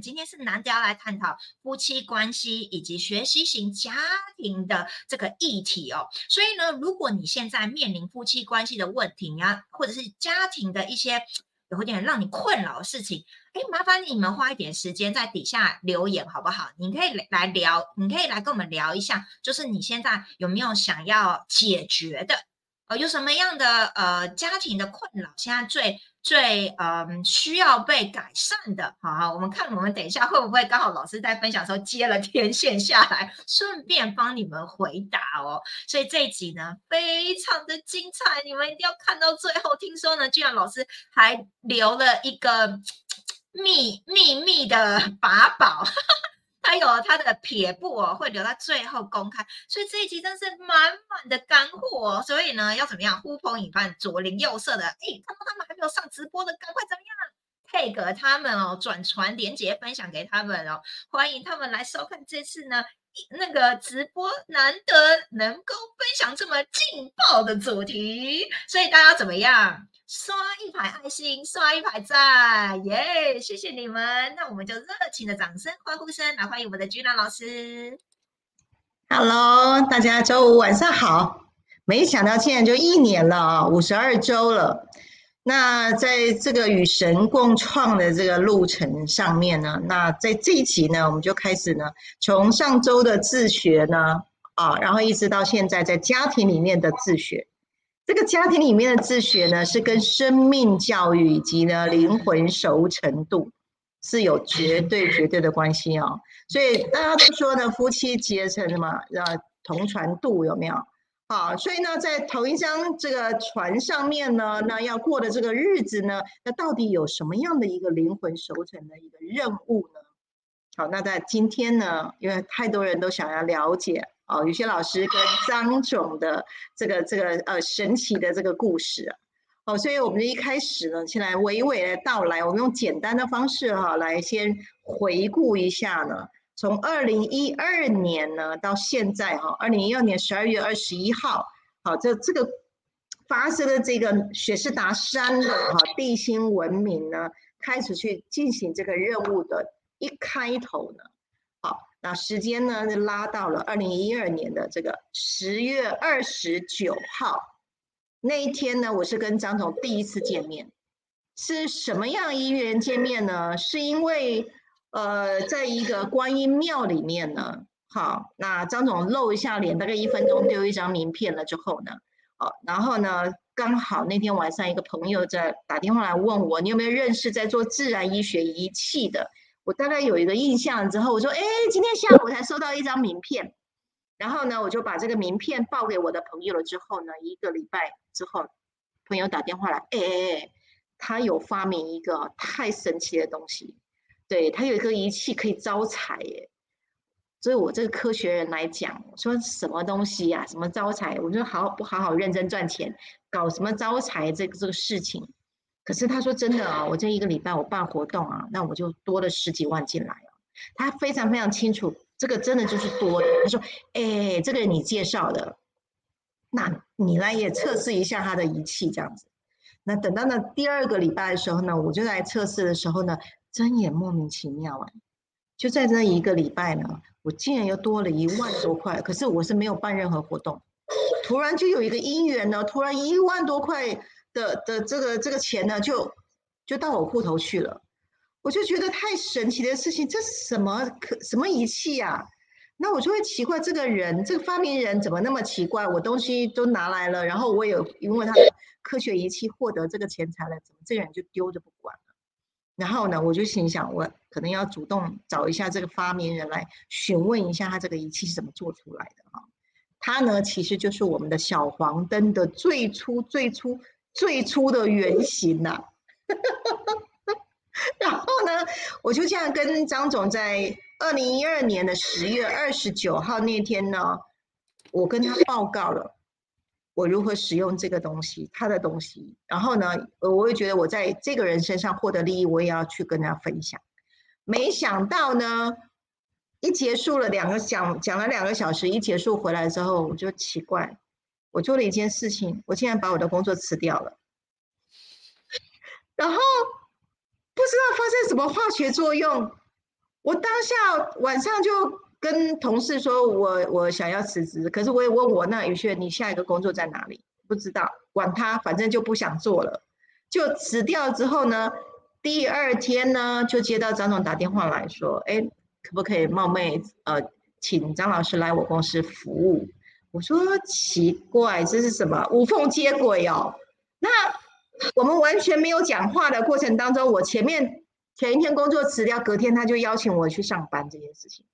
今天是难得要来探讨夫妻关系以及学习型家庭的这个议题哦。所以呢，如果你现在面临夫妻关系的问题呀，或者是家庭的一些有点让你困扰的事情，哎，麻烦你们花一点时间在底下留言好不好？你可以来聊，你可以来跟我们聊一下，就是你现在有没有想要解决的？呃，有什么样的呃家庭的困扰？现在最最嗯需要被改善的，好，我们看我们等一下会不会刚好老师在分享的时候接了天线下来，顺便帮你们回答哦。所以这一集呢非常的精彩，你们一定要看到最后。听说呢，居然老师还留了一个 秘秘密的法宝。还有他的撇步哦，会留到最后公开，所以这一集真是满满的干货哦。所以呢，要怎么样呼朋引伴，左邻右舍的，哎，看到他们还没有上直播的，赶快怎么样配合他们哦，转传连接分享给他们哦，欢迎他们来收看这次呢那个直播，难得能够分享这么劲爆的主题，所以大家怎么样？刷一排爱心，刷一排赞，耶！谢谢你们，那我们就热情的掌声、欢呼声来欢迎我们的居兰老师。Hello，大家周五晚上好。没想到现在就一年了啊，五十二周了。那在这个与神共创的这个路程上面呢，那在这一集呢，我们就开始呢，从上周的自学呢，啊，然后一直到现在在家庭里面的自学。这个家庭里面的自学呢，是跟生命教育以及呢灵魂熟成度是有绝对绝对的关系哦。所以大家都说呢，夫妻结成什么呃同船渡有没有？好，所以呢，在同一张这个船上面呢，那要过的这个日子呢，那到底有什么样的一个灵魂熟成的一个任务呢？好，那在今天呢，因为太多人都想要了解。哦，有些老师跟张总的这个这个呃神奇的这个故事，哦，所以我们一开始呢，先来娓娓的道来，我们用简单的方式哈，来先回顾一下呢，从二零一二年呢到现在哈，二零一二年十二月二十一号，好，这这个发生的这个雪士达山的哈地心文明呢，开始去进行这个任务的一开头呢。好那时间呢，就拉到了二零一二年的这个十月二十九号那一天呢，我是跟张总第一次见面，是什么样因缘见面呢？是因为呃，在一个观音庙里面呢，好，那张总露一下脸，大概一分钟丢一张名片了之后呢，哦，然后呢，刚好那天晚上一个朋友在打电话来问我，你有没有认识在做自然医学仪器的？我大概有一个印象之后，我说：“哎，今天下午才收到一张名片。”然后呢，我就把这个名片报给我的朋友了。之后呢，一个礼拜之后，朋友打电话来：“哎哎哎，他有发明一个太神奇的东西，对他有一个仪器可以招财耶。”所以，我这个科学人来讲，说什么东西呀？什么招财？我就好不好好认真赚钱，搞什么招财这个这个事情。可是他说真的啊，我这一个礼拜我办活动啊，那我就多了十几万进来啊。他非常非常清楚，这个真的就是多的。他说：“哎，这个你介绍的，那你来也测试一下他的仪器这样子。”那等到呢第二个礼拜的时候呢，我就来测试的时候呢，真也莫名其妙哎，就在那一个礼拜呢，我竟然又多了一万多块。可是我是没有办任何活动，突然就有一个姻缘呢，突然一万多块。的的这个这个钱呢，就就到我户头去了，我就觉得太神奇的事情，这是什么可什么仪器啊？那我就会奇怪，这个人这个发明人怎么那么奇怪？我东西都拿来了，然后我有因为他的科学仪器获得这个钱财了，怎么这个人就丢着不管？然后呢，我就心想，我可能要主动找一下这个发明人来询问一下，他这个仪器是怎么做出来的啊？他呢，其实就是我们的小黄灯的最初最初。最初的原型呐，然后呢，我就这样跟张总在二零一二年的十月二十九号那天呢，我跟他报告了我如何使用这个东西，他的东西。然后呢，我也觉得我在这个人身上获得利益，我也要去跟他分享。没想到呢，一结束了两个讲讲了两个小时，一结束回来之后，我就奇怪。我做了一件事情，我竟然把我的工作辞掉了，然后不知道发生什么化学作用，我当下晚上就跟同事说，我我想要辞职，可是我也问我那宇轩，你下一个工作在哪里？不知道，管他，反正就不想做了，就辞掉之后呢，第二天呢就接到张总打电话来说，哎，可不可以冒昧呃，请张老师来我公司服务？我说奇怪，这是什么无缝接轨哦？那我们完全没有讲话的过程当中，我前面。前一天工作辞掉，隔天他就邀请我去上班这件事情，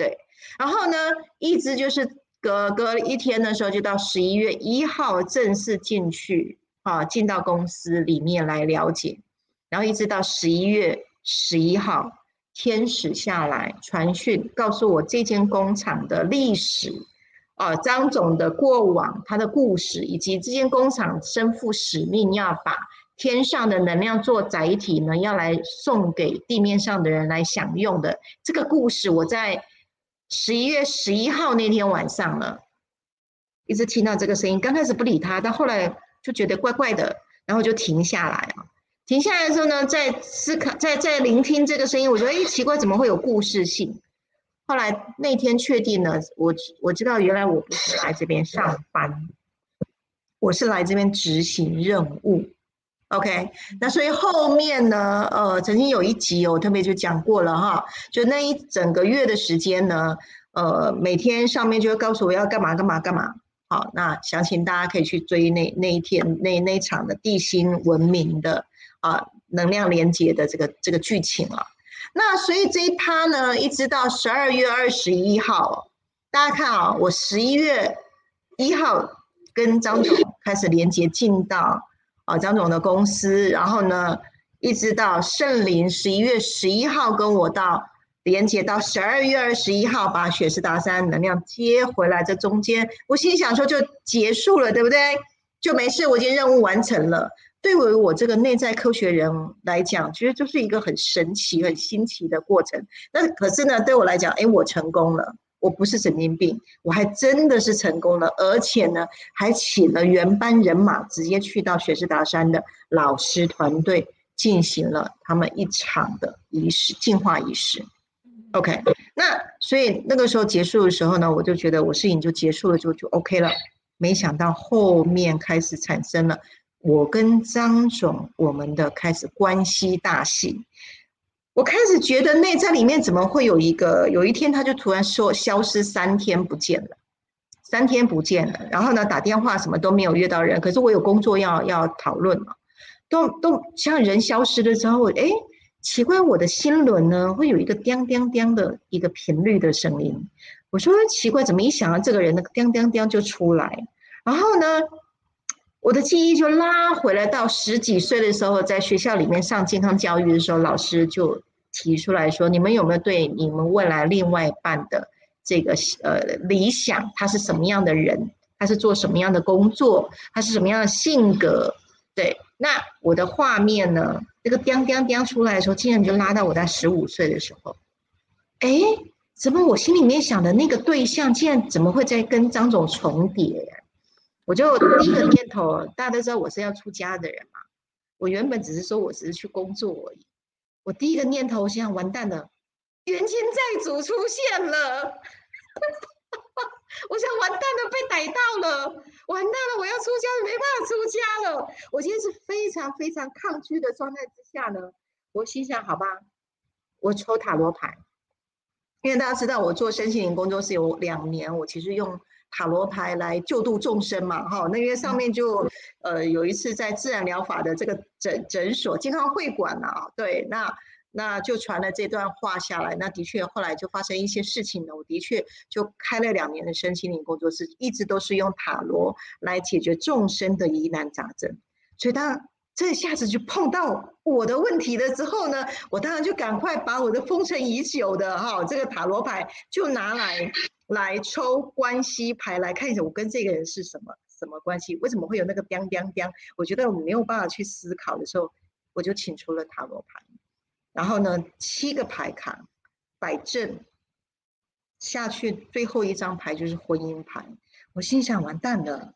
对。然后呢，一直就是隔隔一天的时候，就到十一月一号正式进去啊，进到公司里面来了解。然后一直到十一月十一号，天使下来传讯，告诉我这间工厂的历史啊，张总的过往，他的故事，以及这间工厂身负使命，要把。天上的能量做载体呢，要来送给地面上的人来享用的这个故事，我在十一月十一号那天晚上呢，一直听到这个声音。刚开始不理他，但后来就觉得怪怪的，然后就停下来啊。停下来的时候呢，在思考，在在聆听这个声音，我觉得哎，奇怪，怎么会有故事性？后来那天确定呢，我我知道原来我不是来这边上班，我是来这边执行任务。OK，那所以后面呢，呃，曾经有一集我特别就讲过了哈，就那一整个月的时间呢，呃，每天上面就会告诉我要干嘛干嘛干嘛。好，那详情大家可以去追那那一天那那场的地心文明的啊能量连接的这个这个剧情了。那所以这一趴呢，一直到十二月二十一号，大家看啊，我十一月一号跟张总开始连接进到。啊，张总的公司，然后呢，一直到圣林十一月十一号跟我到连接到十二月二十一号，把雪士达山能量接回来，这中间我心想说就结束了，对不对？就没事，我已经任务完成了。对于我这个内在科学人来讲，其实就是一个很神奇、很新奇的过程。那可是呢，对我来讲，哎，我成功了。我不是神经病，我还真的是成功了，而且呢，还请了原班人马，直接去到雪士达山的老师团队进行了他们一场的仪式进化仪式。OK，那所以那个时候结束的时候呢，我就觉得我事情就结束了，就就 OK 了。没想到后面开始产生了我跟张总我们的开始关系大戏。我开始觉得内在里面怎么会有一个？有一天他就突然说消失三天不见了，三天不见了。然后呢，打电话什么都没有约到人。可是我有工作要要讨论嘛，都都像人消失了之后，哎，奇怪，我的心轮呢会有一个叮叮叮的一个频率的声音。我说奇怪，怎么一想到这个人，那个叮叮叮就出来。然后呢，我的记忆就拉回来到十几岁的时候，在学校里面上健康教育的时候，老师就。提出来说，你们有没有对你们未来另外一半的这个呃理想？他是什么样的人？他是做什么样的工作？他是什么样的性格？对，那我的画面呢？那个叮叮叮出来的时候，竟然就拉到我在十五岁的时候。哎，怎么我心里面想的那个对象，竟然怎么会在跟张总重叠？我就第一个念头，大家都知道我是要出家的人嘛。我原本只是说我只是去工作而已。我第一个念头，我想完蛋了，冤亲债主出现了，我想完蛋了，被逮到了，完蛋了，我要出家了，没办法出家了。我今天是非常非常抗拒的状态之下呢，我心想，好吧，我抽塔罗牌，因为大家知道我做身心灵工作室有两年，我其实用。塔罗牌来救度众生嘛，哈，那因为上面就呃有一次在自然疗法的这个诊诊所健康会馆啊，对，那那就传了这段话下来，那的确后来就发生一些事情呢，我的确就开了两年的身心灵工作室，一直都是用塔罗来解决众生的疑难杂症，所以当这下子就碰到我的问题了之后呢，我当然就赶快把我的封尘已久的哈这个塔罗牌就拿来。来抽关系牌来看一下，我跟这个人是什么什么关系？为什么会有那个叮叮叮？我觉得我没有办法去思考的时候，我就请出了塔罗牌，然后呢，七个牌卡摆正下去，最后一张牌就是婚姻牌。我心想：完蛋了，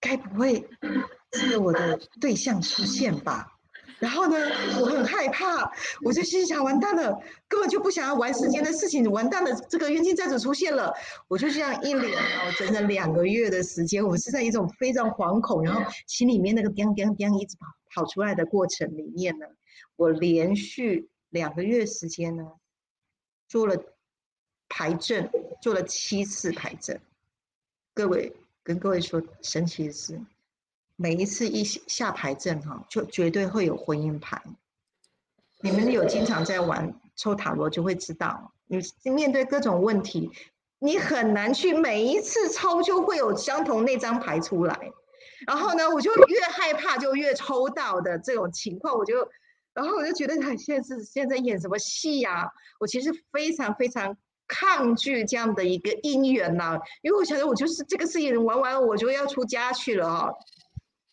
该不会是我的对象出现吧？然后呢，我很害怕，我就心想完蛋了，根本就不想要玩时间的事情，完蛋了，这个冤亲债主出现了，我就这样一连哦，整整两个月的时间，我是在一种非常惶恐，然后心里面那个叮叮叮一直跑跑出来的过程里面呢，我连续两个月时间呢，做了排阵，做了七次排阵，各位跟各位说，神奇的是。每一次一下牌阵哈，就绝对会有婚姻牌。你们有经常在玩抽塔罗，就会知道，你面对各种问题，你很难去每一次抽就会有相同那张牌出来。然后呢，我就越害怕就越抽到的这种情况，我就，然后我就觉得他现在是现在演什么戏呀？我其实非常非常抗拒这样的一个姻缘呐，因为我想得我就是这个事情玩完了我就要出家去了哈。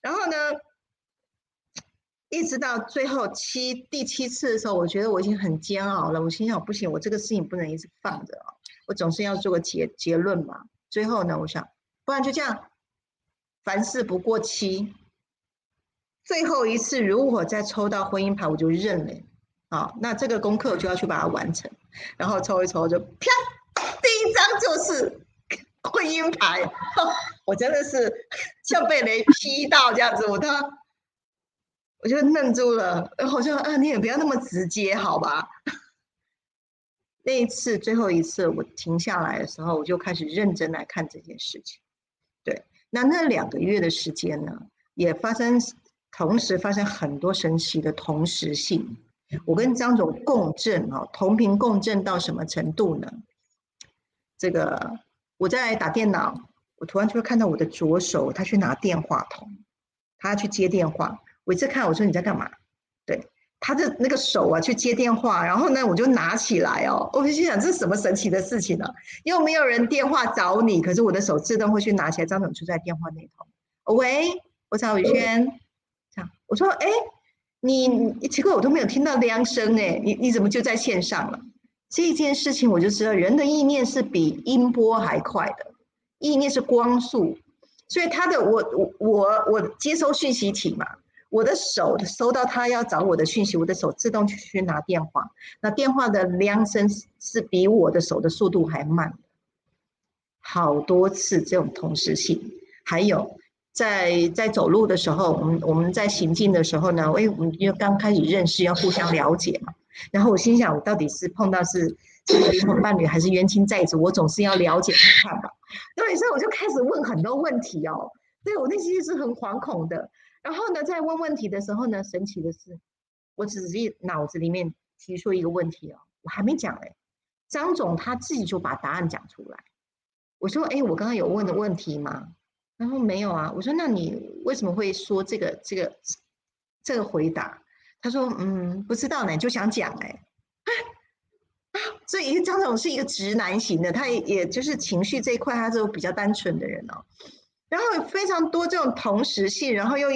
然后呢，一直到最后七第七次的时候，我觉得我已经很煎熬了。我心想，不行，我这个事情不能一直放着啊，我总是要做个结结论嘛。最后呢，我想，不然就这样，凡事不过期。最后一次，如果再抽到婚姻牌，我就认了。啊，那这个功课我就要去把它完成。然后抽一抽，就啪，第一张就是。婚姻牌，我真的是像被雷劈到这样子，我他我就愣住了，好像啊，你也不要那么直接，好吧？那一次最后一次我停下来的时候，我就开始认真来看这件事情。对，那那两个月的时间呢，也发生同时发生很多神奇的同时性。我跟张总共振哦，同频共振到什么程度呢？这个。我在打电脑，我突然就会看到我的左手，他去拿电话筒，他去接电话。我一次看，我说你在干嘛？对，他的那个手啊，去接电话。然后呢，我就拿起来哦，我就心想这是什么神奇的事情呢？又没有人电话找你，可是我的手自动会去拿起来。张总就在电话那头。喂，我找宇轩。这样，我说，哎，你奇怪，我都没有听到铃声哎，你你怎么就在线上了？这件事情我就知道，人的意念是比音波还快的，意念是光速，所以他的我我我我接收讯息体嘛，我的手收到他要找我的讯息，我的手自动去去拿电话，那电话的铃声是比我的手的速度还慢，好多次这种同时性，还有在在走路的时候，我们我们在行进的时候呢，哎，我们因为刚开始认识，要互相了解嘛。然后我心想，我到底是碰到是是灵魂伴侣还是冤亲债主？我总是要了解看看吧。对，所以我就开始问很多问题哦。对我内心是很惶恐的。然后呢，在问问题的时候呢，神奇的是，我只是脑子里面提出一个问题哦，我还没讲哎，张总他自己就把答案讲出来。我说，哎，我刚刚有问的问题吗？然后没有啊。我说，那你为什么会说这个这个这个回答？他说：“嗯，不知道呢，就想讲哎，所以张总是一个直男型的，他也也就是情绪这一块，他是比较单纯的人哦。然后非常多这种同时性，然后又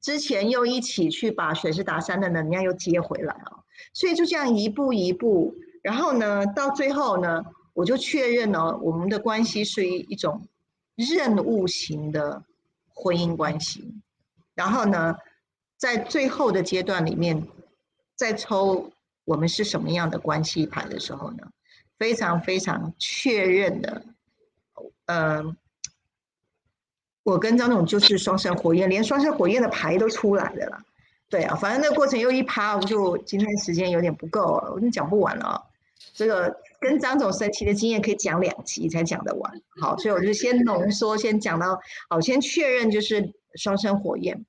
之前又一起去把水师达山的能量又接回来哦，所以就这样一步一步，然后呢，到最后呢，我就确认了我们的关系是一一种任务型的婚姻关系，然后呢。”在最后的阶段里面，在抽我们是什么样的关系牌的时候呢，非常非常确认的，呃，我跟张总就是双生火焰，连双生火焰的牌都出来了啦。对啊，反正那个过程又一趴，我就今天时间有点不够，我就讲不完了。这个跟张总神奇的经验可以讲两集才讲得完。好，所以我就先浓缩，先讲到好，先确认就是双生火焰，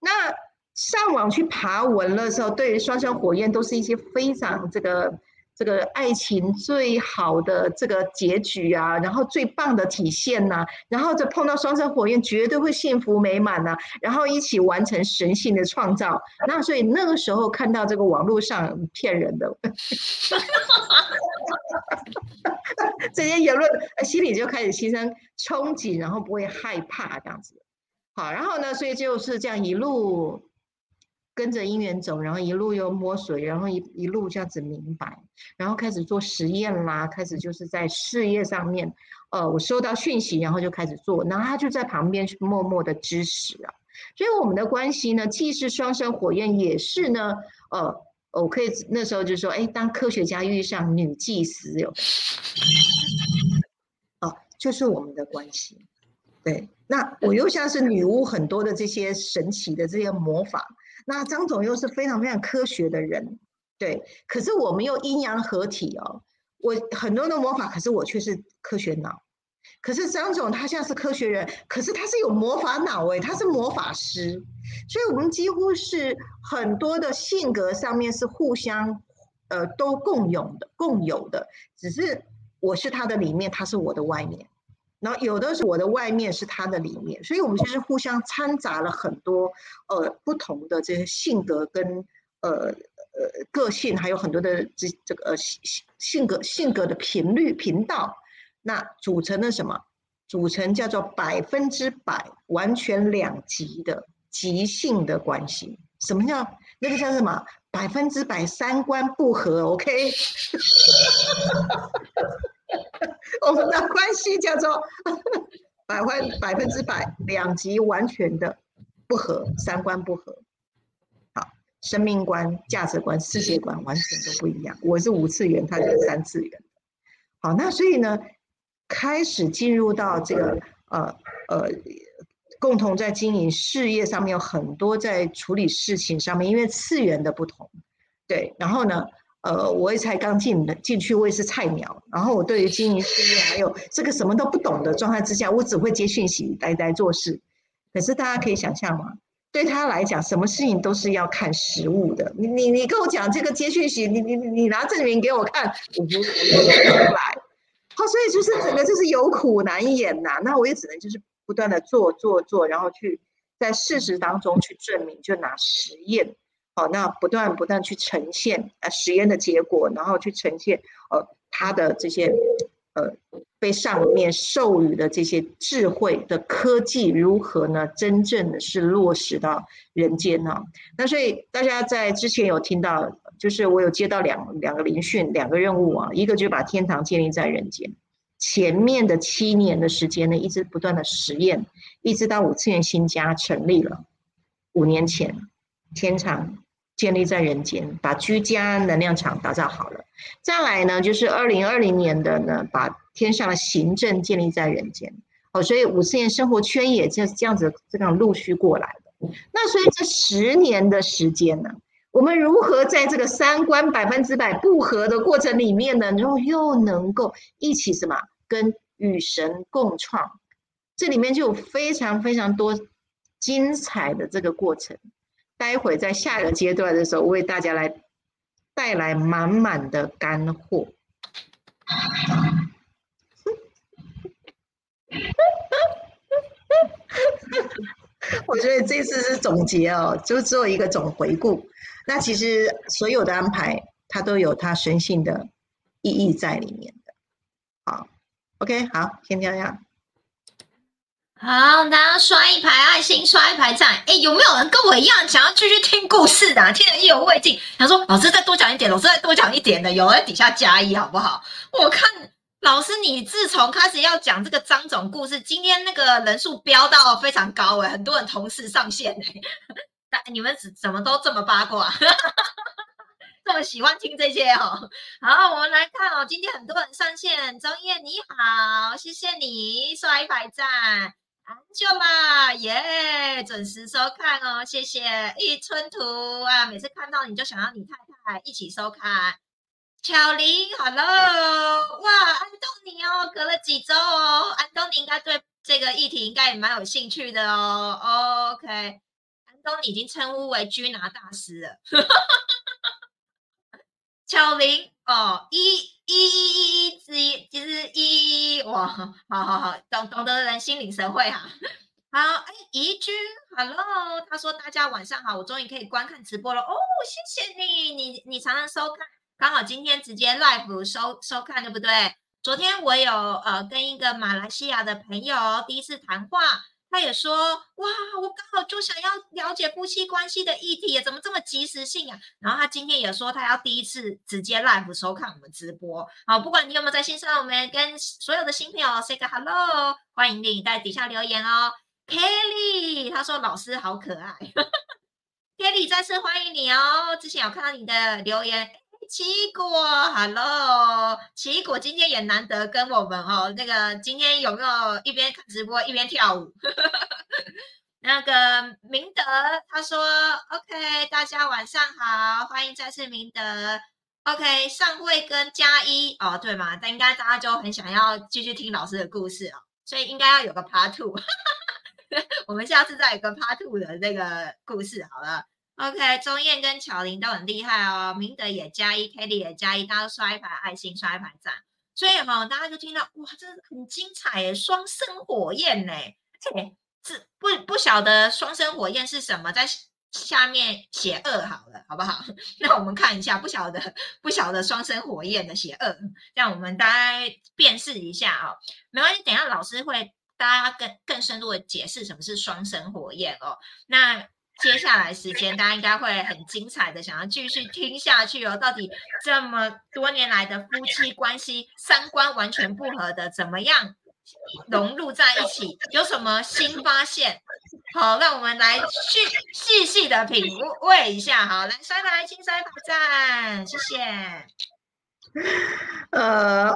那。上网去爬文的时候，对于双生火焰都是一些非常这个这个爱情最好的这个结局啊，然后最棒的体现呐，然后就碰到双生火焰绝对会幸福美满呐，然后一起完成神性的创造。那所以那个时候看到这个网络上骗人的 这些言论，心里就开始心生憧憬，然后不会害怕这样子。好，然后呢，所以就是这样一路。跟着姻缘走，然后一路又摸水，然后一一路这样子明白，然后开始做实验啦，开始就是在事业上面，呃，我收到讯息，然后就开始做，然后他就在旁边默默的支持啊。所以我们的关系呢，既是双生火焰，也是呢，呃，我可以那时候就说，哎，当科学家遇上女祭司有，哦，就是我们的关系。对，那我又像是女巫很多的这些神奇的这些魔法，那张总又是非常非常科学的人，对，可是我们又阴阳合体哦，我很多的魔法，可是我却是科学脑，可是张总他像是科学人，可是他是有魔法脑诶，他是魔法师，所以我们几乎是很多的性格上面是互相呃都共有的共有的，只是我是他的里面，他是我的外面。然后有的是我的外面是他的里面，所以我们其实互相掺杂了很多呃不同的这些性格跟呃呃个性，还有很多的这这个呃性性格性格的频率频道，那组成了什么？组成叫做百分之百完全两极的极性的关系。什么叫那个叫什么？百分之百三观不合？OK。我们的关系叫做 百分百分之百两极完全的不合，三观不合。好，生命观、价值观、世界观完全都不一样。我是五次元，他是三次元。好，那所以呢，开始进入到这个呃呃，共同在经营事业上面有很多在处理事情上面，因为次元的不同，对，然后呢？呃，我也才刚进的进去，我也是菜鸟。然后我对于经营事业还有这个什么都不懂的状态之下，我只会接讯息，呆呆做事。可是大家可以想象吗？对他来讲，什么事情都是要看实物的。你你你跟我讲这个接讯息，你你你拿证明给我看，我不出来。好，所以就是整个就是有苦难言呐。那我也只能就是不断的做做做，然后去在事实当中去证明，就拿实验。好，那不断不断去呈现啊实验的结果，然后去呈现呃他的这些呃被上面授予的这些智慧的科技如何呢？真正的是落实到人间呢？那所以大家在之前有听到，就是我有接到两两个聆讯，两个任务啊，一个就是把天堂建立在人间。前面的七年的时间呢，一直不断的实验，一直到五次元新家成立了五年前，天堂。建立在人间，把居家能量场打造好了。再来呢，就是二零二零年的呢，把天上的行政建立在人间。哦，所以五次元生活圈也就这样子这样陆续过来的。那所以这十年的时间呢，我们如何在这个三观百分之百不合的过程里面呢，然后又能够一起什么跟与神共创？这里面就有非常非常多精彩的这个过程。待会在下一个阶段的时候，为大家来带来满满的干货。我觉得这次是总结哦，就做一个总回顾。那其实所有的安排，它都有它神性的意义在里面的。好，OK，好，先这样。好，大家刷一排爱心，刷一排赞。哎，有没有人跟我一样想要继续听故事的？听得意犹未尽，想说老师再多讲一点，老师再多讲一点的，有人底下加一好不好？我看老师你自从开始要讲这个张总故事，今天那个人数飙到非常高哎，很多人同时上线哎，但你们怎怎么都这么八卦，这么喜欢听这些哦？好，我们来看哦，今天很多人上线，张燕你好，谢谢你刷一排赞。很久啦，耶！准时收看哦，谢谢一春图啊，每次看到你就想要你太太一起收看。巧玲，Hello，哇，安东尼哦，隔了几周哦，安东尼应该对这个议题应该也蛮有兴趣的哦。OK，安东尼已经称呼为居拿大师了。巧玲哦，一一一一一之一，就是一哇，好好好，懂懂得人心领神会哈。好，哎，怡君，Hello，他说大家晚上好，我终于可以观看直播了哦，谢谢你，你你常常收看，刚好今天直接 live 收收看，对不对？昨天我有呃跟一个马来西亚的朋友第一次谈话。他也说，哇，我刚好就想要了解夫妻关系的议题，怎么这么及时性啊？然后他今天也说，他要第一次直接 live 收看我们直播。好，不管你有没有在线上，我们跟所有的新朋友 say 个 hello，欢迎你在底下留言哦。Kelly，他说老师好可爱。Kelly 再次欢迎你哦！之前有看到你的留言，奇异果，Hello，奇异果今天也难得跟我们哦，那个今天有没有一边看直播一边跳舞？那个明德他说 OK，大家晚上好，欢迎再次明德。OK，上位跟加一哦，对嘛？但应该大家就很想要继续听老师的故事哦，所以应该要有个 Part Two。我们下次再有个 Part Two 的那个故事好了。OK，钟燕跟巧玲都很厉害哦，明德也加一，Kelly 也加一，大家都刷一排爱心，刷一排赞。所以哈，大家就听到哇，这很精彩耶，双生火焰呢。哎，这不不晓得双生火焰是什么，在下面写二好了，好不好？那我们看一下，不晓得不晓得双生火焰的写二，让我们大家辨识一下啊。没关系，等下老师会大家更更深入的解释什么是双生火焰哦。那。接下来时间，大家应该会很精彩的，想要继续听下去哦。到底这么多年来的夫妻关系，三观完全不合的，怎么样融入在一起？有什么新发现？好，让我们来细细细的品味一下。好，来刷牌，请刷牌赞，谢谢。呃，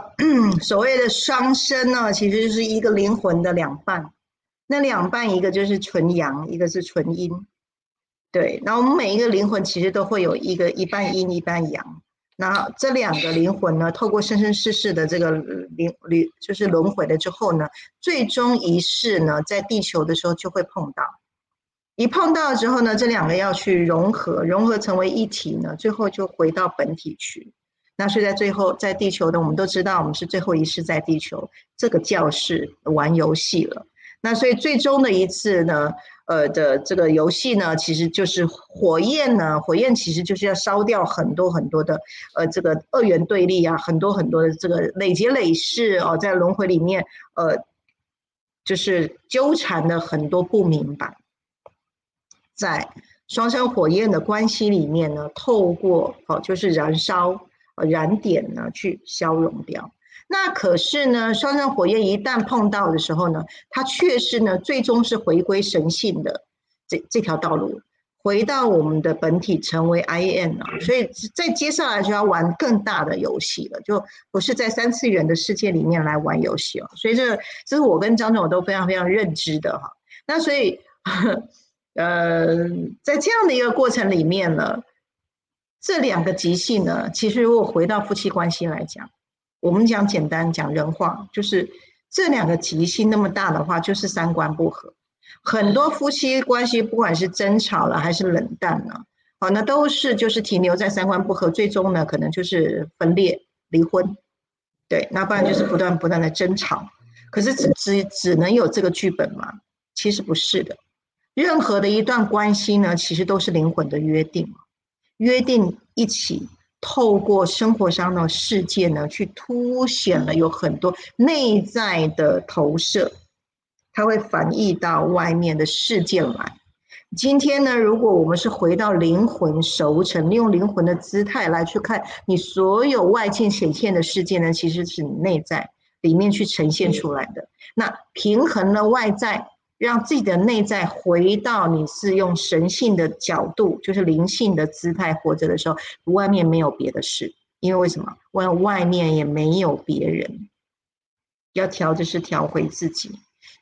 所谓的双生呢，其实就是一个灵魂的两半，那两半一个就是纯阳，一个是纯阴。对，那我们每一个灵魂其实都会有一个一半阴一半阳，那这两个灵魂呢，透过生生世世的这个灵旅就是轮回了之后呢，最终一世呢，在地球的时候就会碰到，一碰到之后呢，这两个要去融合，融合成为一体呢，最后就回到本体去。那所以在最后在地球的，我们都知道我们是最后一世在地球这个教室玩游戏了。那所以最终的一次呢？呃的这个游戏呢，其实就是火焰呢，火焰其实就是要烧掉很多很多的呃这个二元对立啊，很多很多的这个累劫累世哦，在轮回里面呃就是纠缠的很多不明白，在双生火焰的关系里面呢，透过哦就是燃烧燃点呢去消融掉。那可是呢，双生火焰一旦碰到的时候呢，它却是呢，最终是回归神性的这这条道路，回到我们的本体，成为 I N 啊。所以在接下来就要玩更大的游戏了，就不是在三次元的世界里面来玩游戏哦。所以这这是我跟张总都非常非常认知的哈。那所以呃，在这样的一个过程里面呢，这两个极性呢，其实如果回到夫妻关系来讲。我们讲简单讲人话，就是这两个吉星那么大的话，就是三观不合。很多夫妻关系，不管是争吵了还是冷淡了，好，那都是就是停留在三观不合，最终呢可能就是分裂离婚。对，那不然就是不断不断的争吵。可是只只只能有这个剧本吗？其实不是的。任何的一段关系呢，其实都是灵魂的约定，约定一起。透过生活上的事件呢，去凸显了有很多内在的投射，它会反映到外面的事件来。今天呢，如果我们是回到灵魂熟成，利用灵魂的姿态来去看你所有外界显现的事件呢，其实是你内在里面去呈现出来的。那平衡了外在。让自己的内在回到你是用神性的角度，就是灵性的姿态活着的时候，外面没有别的事，因为为什么？外外面也没有别人，要调就是调回自己。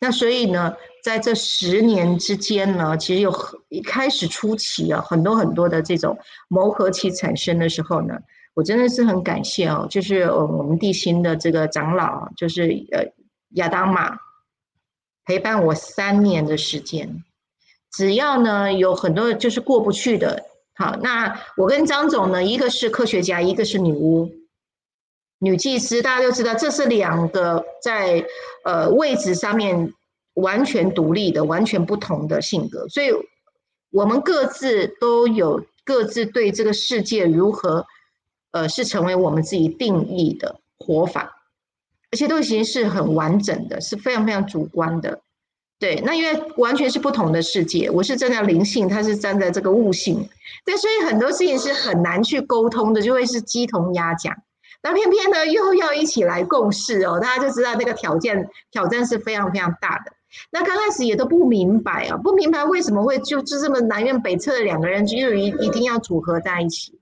那所以呢，在这十年之间呢，其实有很一开始初期啊，很多很多的这种磨合期产生的时候呢，我真的是很感谢哦，就是我们地心的这个长老，就是呃亚当玛。陪伴我三年的时间，只要呢有很多就是过不去的，好，那我跟张总呢，一个是科学家，一个是女巫、女祭司，大家都知道，这是两个在呃位置上面完全独立的、完全不同的性格，所以我们各自都有各自对这个世界如何，呃，是成为我们自己定义的活法。而且都已经是很完整的，是非常非常主观的，对。那因为完全是不同的世界，我是站在灵性，他是站在这个悟性，对，所以很多事情是很难去沟通的，就会是鸡同鸭讲。那偏偏呢，又要一起来共事哦，大家就知道那个条件挑战是非常非常大的。那刚开始也都不明白啊，不明白为什么会就就这么南辕北辙的两个人就一一定要组合在一起。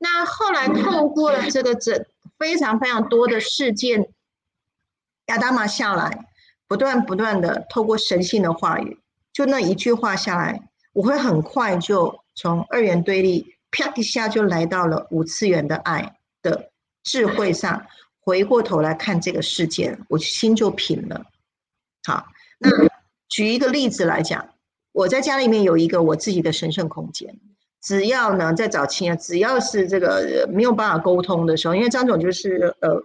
那后来透过了这个整非常非常多的事件，亚当玛下来，不断不断的透过神性的话语，就那一句话下来，我会很快就从二元对立啪一下就来到了五次元的爱的智慧上，回过头来看这个事件，我心就平了。好，那举一个例子来讲，我在家里面有一个我自己的神圣空间。只要呢，在早期啊，只要是这个没有办法沟通的时候，因为张总就是呃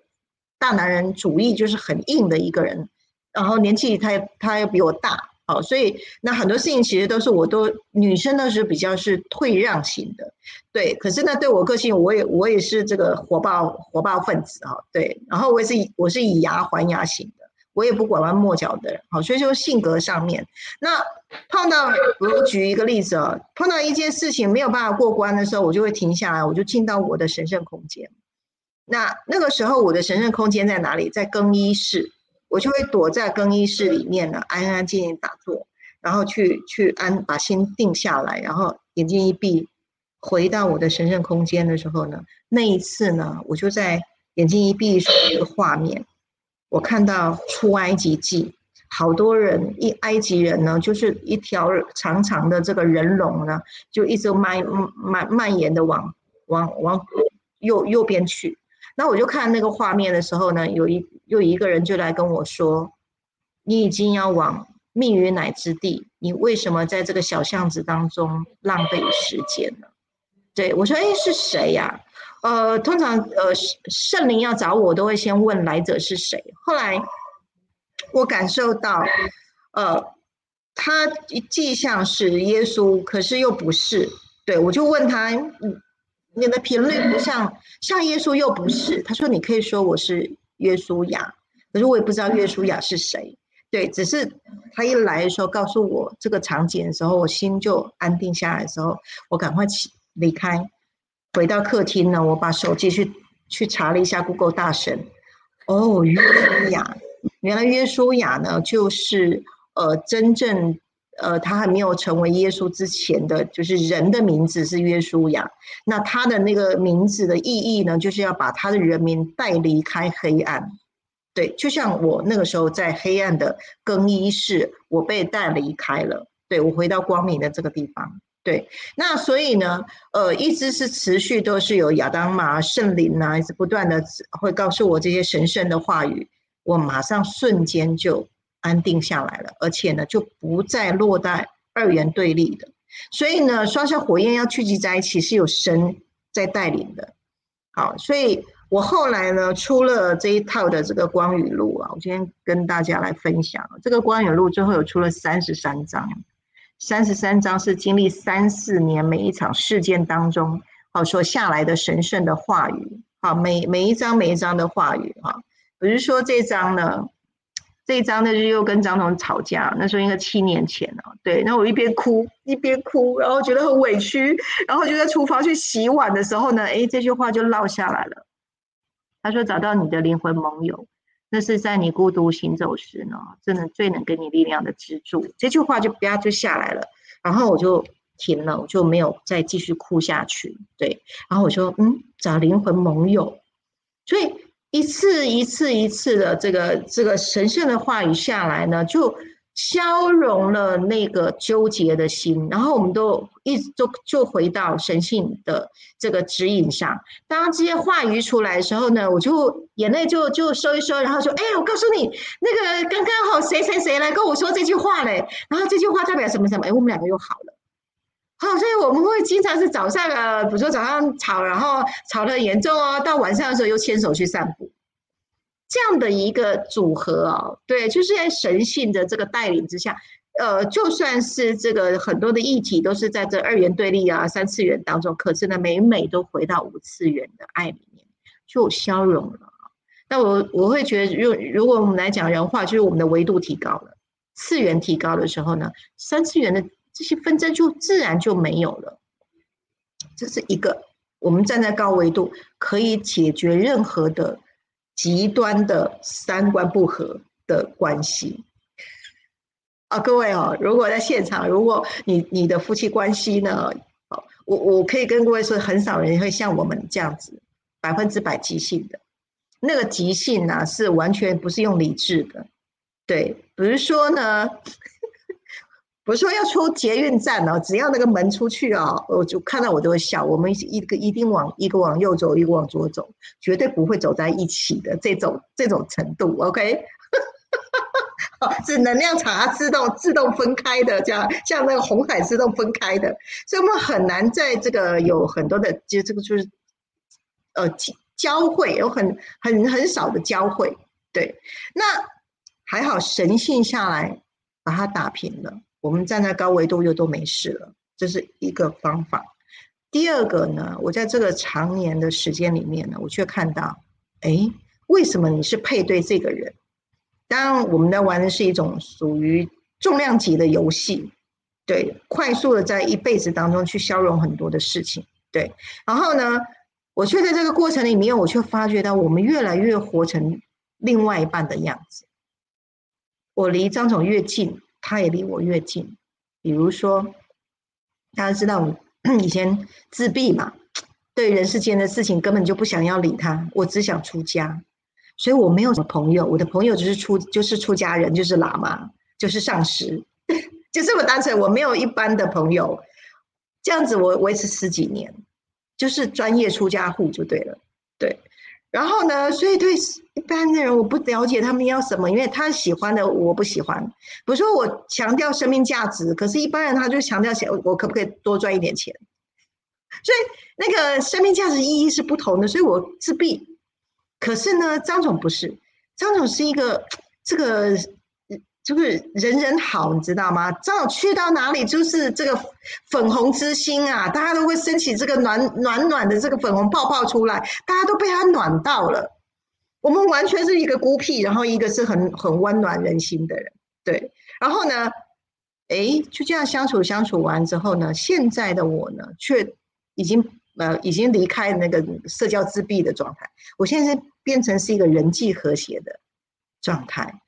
大男人主义，就是很硬的一个人，然后年纪他他又比我大，好，所以那很多事情其实都是我都女生呢是比较是退让型的，对，可是呢对我个性，我也我也是这个火爆火爆分子啊，对，然后我也是我是以牙还牙型的。我也不拐弯抹角的人，好，所以说性格上面，那碰到我举一个例子啊，碰到一件事情没有办法过关的时候，我就会停下来，我就进到我的神圣空间。那那个时候我的神圣空间在哪里？在更衣室，我就会躲在更衣室里面呢，安安静静打坐，然后去去安把心定下来，然后眼睛一闭，回到我的神圣空间的时候呢，那一次呢，我就在眼睛一闭时一个画面。我看到出埃及记，好多人一埃及人呢，就是一条长长的这个人龙呢，就一直蔓蔓蔓延的往往往右右边去。那我就看那个画面的时候呢，有一又一个人就来跟我说：“你已经要往命与乃之地，你为什么在这个小巷子当中浪费时间呢？”对我说：“哎，是谁呀？”呃，通常呃，圣灵要找我，都会先问来者是谁。后来我感受到，呃，他既像是耶稣，可是又不是。对我就问他，你的频率不像像耶稣，又不是。他说你可以说我是约书亚，可是我也不知道约书亚是谁。对，只是他一来的时候告诉我这个场景的时候，我心就安定下来的时候，我赶快起离开。回到客厅呢，我把手机去去查了一下 Google 大神，哦，约书亚，原来约书亚呢，就是呃，真正呃，他还没有成为耶稣之前的就是人的名字是约书亚，那他的那个名字的意义呢，就是要把他的人民带离开黑暗，对，就像我那个时候在黑暗的更衣室，我被带离开了，对我回到光明的这个地方。对，那所以呢，呃，一直是持续都是有亚当玛圣灵呐，一直不断的会告诉我这些神圣的话语，我马上瞬间就安定下来了，而且呢，就不再落在二元对立的。所以呢，双向火焰要聚集在一起，是有神在带领的。好，所以我后来呢，出了这一套的这个光语录啊，我今天跟大家来分享这个光语录，最后有出了三十三章。三十三章是经历三四年每一场事件当中，好所下来的神圣的话语，好每每一章每一章的话语，哈，比如说这章呢，这一章呢就又跟张总吵架，那时候应该七年前了，对，那我一边哭一边哭，然后觉得很委屈，然后就在厨房去洗碗的时候呢，哎，这句话就落下来了，他说找到你的灵魂盟友。那是在你孤独行走时呢，真的最能给你力量的支柱。这句话就啪就下来了，然后我就停了，我就没有再继续哭下去。对，然后我说，嗯，找灵魂盟友，所以一次一次一次的这个这个神圣的话语下来呢，就。消融了那个纠结的心，然后我们都一直就就回到神性的这个指引上。当这些话语出来的时候呢，我就眼泪就就收一收，然后说：“哎，我告诉你，那个刚刚好谁谁谁来跟我说这句话嘞，然后这句话代表什么什么？哎，我们两个又好了。好，所以我们会经常是早上啊，比如说早上吵，然后吵得很严重哦，到晚上的时候又牵手去散步。”这样的一个组合哦，对，就是在神性的这个带领之下，呃，就算是这个很多的议题都是在这二元对立啊、三次元当中，可是呢，每每都回到五次元的爱里面，就消融了。那我我会觉得，如如果我们来讲人话，就是我们的维度提高了，次元提高的时候呢，三次元的这些纷争就自然就没有了。这是一个我们站在高维度可以解决任何的。极端的三观不合的关系，啊，各位哦，如果在现场，如果你你的夫妻关系呢，我我可以跟各位说，很少人会像我们这样子百分之百即兴的，那个即兴呢是完全不是用理智的，对，比如说呢。我说要出捷运站哦，只要那个门出去哦，我就看到我就会笑。我们一个一定往一个往右走，一个往左走，绝对不会走在一起的这种这种程度。OK，是能量场它自动自动分开的，这样像那个红海自动分开的，所以我们很难在这个有很多的，就这个就是呃交汇，有很很很少的交汇。对，那还好神性下来把它打平了。我们站在高维度又都没事了，这是一个方法。第二个呢，我在这个常年的时间里面呢，我却看到，哎，为什么你是配对这个人？当然，我们在玩的是一种属于重量级的游戏，对，快速的在一辈子当中去消融很多的事情，对。然后呢，我却在这个过程里面，我却发觉到我们越来越活成另外一半的样子。我离张总越近。他也离我越近，比如说，大家知道我 以前自闭嘛，对人世间的事情根本就不想要理他，我只想出家，所以我没有什么朋友，我的朋友就是出就是出家人，就是喇嘛，就是上师，就这么单纯，我没有一般的朋友，这样子我维持十几年，就是专业出家户就对了，对。然后呢？所以对一般的人，我不了解他们要什么，因为他喜欢的我不喜欢。比如说，我强调生命价值，可是一般人他就强调钱，我可不可以多赚一点钱？所以那个生命价值意义是不同的。所以我自闭。可是呢，张总不是，张总是一个这个。就是人人好，你知道吗？正好去到哪里就是这个粉红之心啊，大家都会升起这个暖暖暖的这个粉红泡泡出来，大家都被他暖到了。我们完全是一个孤僻，然后一个是很很温暖人心的人，对。然后呢，哎，就这样相处相处完之后呢，现在的我呢，却已经呃已经离开那个社交自闭的状态，我现在是变成是一个人际和谐的状态。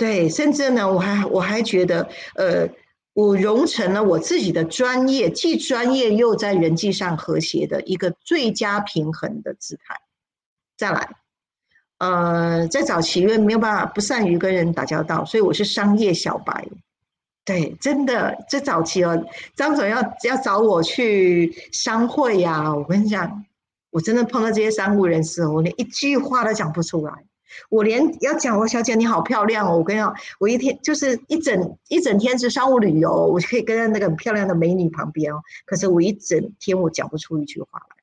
对，甚至呢，我还我还觉得，呃，我融成了我自己的专业，既专业又在人际上和谐的一个最佳平衡的姿态。再来，呃，在早期因为没有办法不善于跟人打交道，所以我是商业小白。对，真的，这早期哦，张总要要找我去商会呀，我跟你讲，我真的碰到这些商务人士，我连一句话都讲不出来。我连要讲我小姐你好漂亮哦！我跟你讲，我一天就是一整一整天是商务旅游，我就可以跟在那个很漂亮的美女旁边哦。可是我一整天我讲不出一句话来，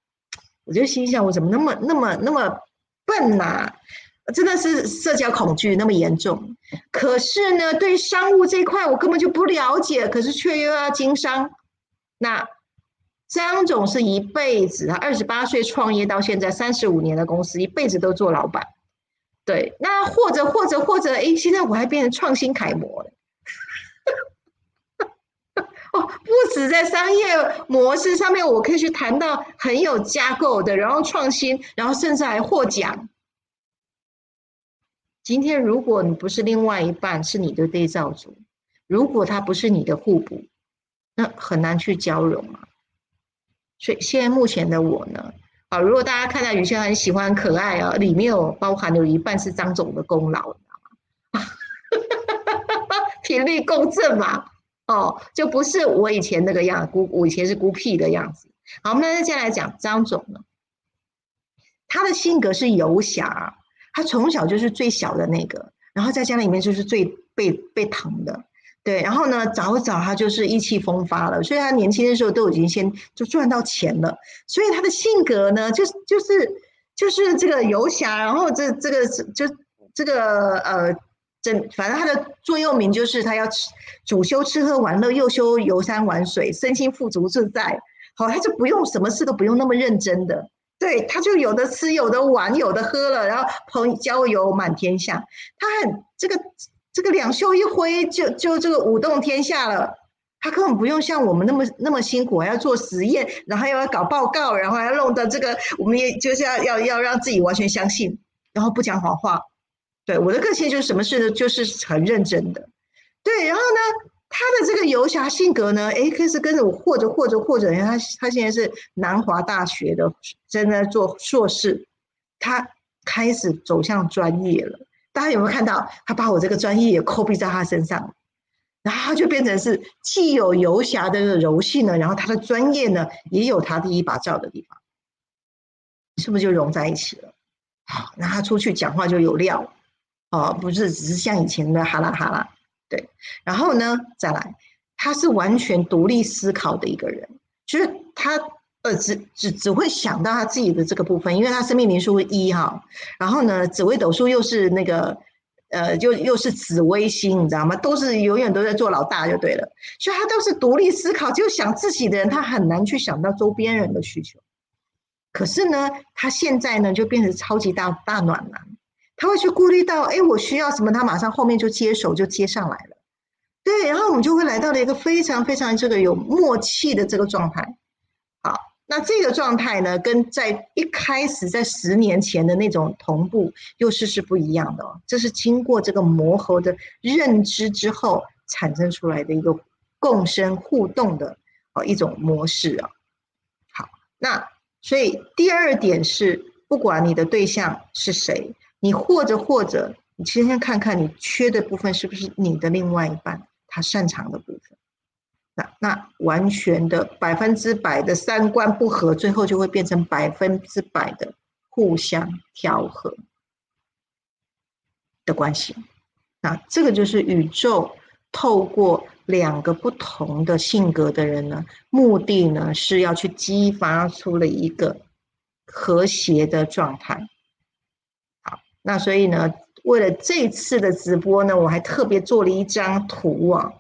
我就心想我怎么那么那么那么笨呐？真的是社交恐惧那么严重。可是呢，对商务这一块我根本就不了解，可是却又要经商。那张总是一辈子，他二十八岁创业到现在三十五年的公司，一辈子都做老板。对，那或者或者或者，哎，现在我还变成创新楷模了。哦，不止在商业模式上面，我可以去谈到很有架构的，然后创新，然后甚至还获奖。今天如果你不是另外一半，是你的对照组，如果他不是你的互补，那很难去交融啊。所以现在目前的我呢？好，如果大家看到有些很喜欢可爱啊，里面有包含有一半是张总的功劳，你知道吗？频率共振嘛，哦，就不是我以前那个样孤，我以前是孤僻的样子。好，我们再接下来讲张总呢，他的性格是游侠，他从小就是最小的那个，然后在家里面就是最被被疼的。对，然后呢，早早他就是意气风发了，所以他年轻的时候都已经先就赚到钱了，所以他的性格呢，就是就是就是这个游侠，然后这这个就这个呃，整反正他的座右铭就是他要吃主修吃喝玩乐，又修游山玩水，身心富足自在。好，他就不用什么事都不用那么认真的，对，他就有的吃，有的玩，有的喝了，然后朋交友满天下，他很这个。这个两袖一挥就就这个舞动天下了，他根本不用像我们那么那么辛苦，还要做实验，然后又要搞报告，然后要弄的这个，我们也就是要要要让自己完全相信，然后不讲谎话。对我的个性就是什么事都就是很认真的。对，然后呢，他的这个游侠性格呢，哎，开始跟着我，或者或者或者，他他现在是南华大学的，正在做硕士，他开始走向专业了。大家有没有看到？他把我这个专业也 copy 在他身上，然后他就变成是既有游侠的柔性呢，然后他的专业呢也有他第一把照的地方，是不是就融在一起了？好，那他出去讲话就有料哦，不是只是像以前的哈拉哈拉。对，然后呢，再来，他是完全独立思考的一个人，就是他。呃，只只只会想到他自己的这个部分，因为他生命灵数一哈，然后呢，紫微斗数又是那个，呃，就又是紫微星，你知道吗？都是永远都在做老大就对了，所以他都是独立思考，就想自己的人，他很难去想到周边人的需求。可是呢，他现在呢就变成超级大大暖男，他会去顾虑到，哎，我需要什么，他马上后面就接手就接上来了，对，然后我们就会来到了一个非常非常这个有默契的这个状态。那这个状态呢，跟在一开始在十年前的那种同步又是是不一样的哦。这是经过这个磨合的认知之后产生出来的一个共生互动的哦一种模式啊。好，那所以第二点是，不管你的对象是谁，你或者或者你先先看看你缺的部分是不是你的另外一半他擅长的部分。那那完全的百分之百的三观不合，最后就会变成百分之百的互相调和的关系。那这个就是宇宙透过两个不同的性格的人呢，目的呢是要去激发出了一个和谐的状态。好，那所以呢，为了这次的直播呢，我还特别做了一张图啊。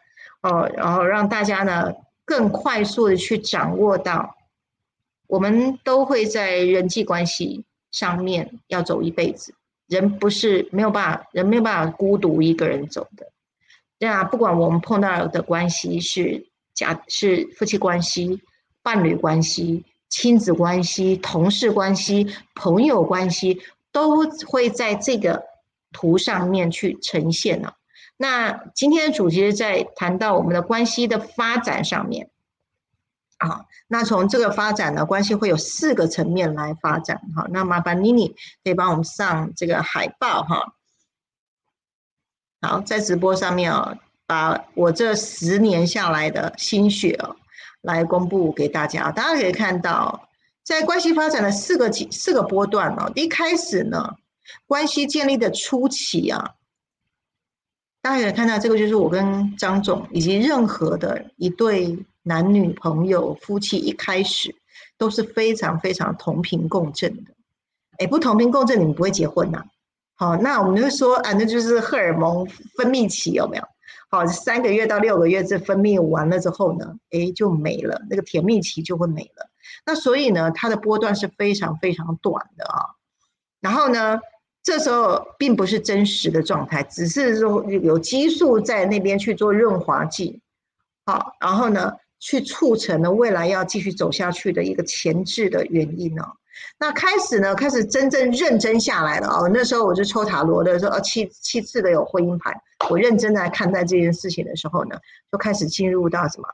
哦，然后让大家呢更快速的去掌握到，我们都会在人际关系上面要走一辈子。人不是没有办法，人没有办法孤独一个人走的。对啊，不管我们碰到的关系是家、是夫妻关系、伴侣关系、亲子关系、同事关系、朋友关系，都会在这个图上面去呈现呢。那今天的主题是在谈到我们的关系的发展上面，啊，那从这个发展呢，关系会有四个层面来发展，哈。那麻烦妮妮可以帮我们上这个海报，哈。好，在直播上面啊，把我这十年下来的心血哦，来公布给大家。大家可以看到，在关系发展的四个几四个波段哦，一开始呢，关系建立的初期啊。大家可以看到，这个就是我跟张总以及任何的一对男女朋友、夫妻，一开始都是非常非常同频共振的。哎，不同频共振，你们不会结婚呐？好，那我们就说啊，那就是荷尔蒙分泌期有没有？好，三个月到六个月，这分泌完了之后呢，哎，就没了，那个甜蜜期就会没了。那所以呢，它的波段是非常非常短的啊。然后呢？这时候并不是真实的状态，只是说有激素在那边去做润滑剂，好，然后呢，去促成了未来要继续走下去的一个前置的原因哦。那开始呢，开始真正认真下来了哦。那时候我就抽塔罗的时候，七七次的有婚姻牌，我认真来看待这件事情的时候呢，就开始进入到什么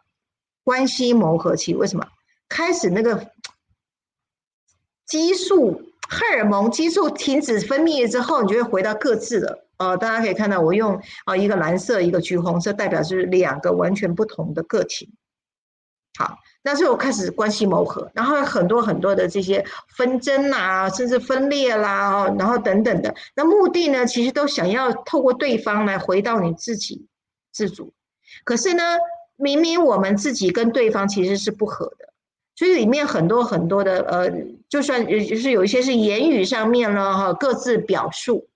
关系磨合期？为什么？开始那个激素。荷尔蒙激素停止分泌之后，你就会回到各自的。呃，大家可以看到，我用啊一个蓝色，一个橘红色，代表是两个完全不同的个体。好，那时候我开始关系磨合，然后很多很多的这些纷争啊，甚至分裂啦，然后等等的。那目的呢，其实都想要透过对方来回到你自己自主。可是呢，明明我们自己跟对方其实是不合的。所以里面很多很多的呃，就算就是有一些是言语上面了哈，各自表述，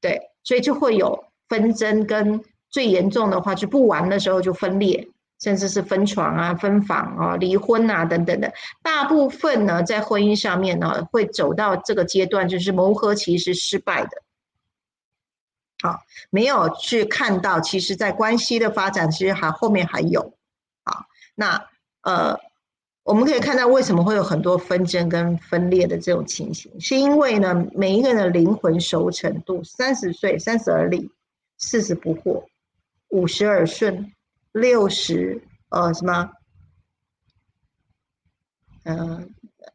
对，所以就会有纷争，跟最严重的话就不玩的时候就分裂，甚至是分床啊、分房啊、离婚啊等等的。大部分呢，在婚姻上面呢，会走到这个阶段，就是磨合期是失败的，好，没有去看到，其实在关系的发展，其实还后面还有，好，那呃。我们可以看到为什么会有很多纷争跟分裂的这种情形，是因为呢，每一个人的灵魂熟成度，三十岁三十而立，四十不惑，五十而顺，六十呃什么？嗯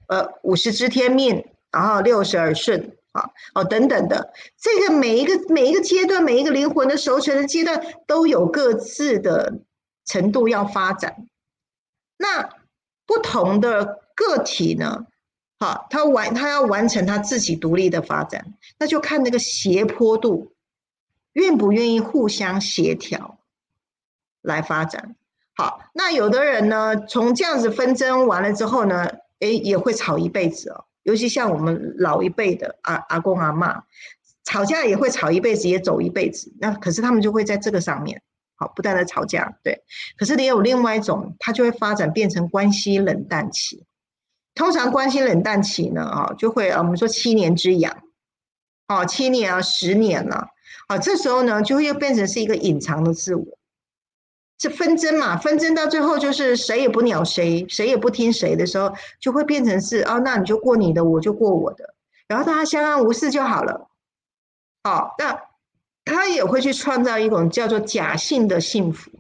呃五十知天命，然后六十而顺啊哦等等的，这个每一个每一个阶段，每一个灵魂的熟成的阶段都有各自的程度要发展。那不同的个体呢？好，他完他要完成他自己独立的发展，那就看那个斜坡度，愿不愿意互相协调来发展。好，那有的人呢，从这样子纷争完了之后呢，诶，也会吵一辈子哦。尤其像我们老一辈的阿阿公阿妈，吵架也会吵一辈子，也走一辈子。那可是他们就会在这个上面，好，不断的吵架。对，可是也有另外一种，它就会发展变成关系冷淡期。通常关系冷淡期呢，啊，就会啊，我们说七年之痒，哦，七年啊，十年了，啊，这时候呢，就会又变成是一个隐藏的自我，这纷争嘛，纷争到最后就是谁也不鸟谁，谁也不听谁的时候，就会变成是哦，那你就过你的，我就过我的，然后大家相安无事就好了，好，那他也会去创造一种叫做假性的幸福。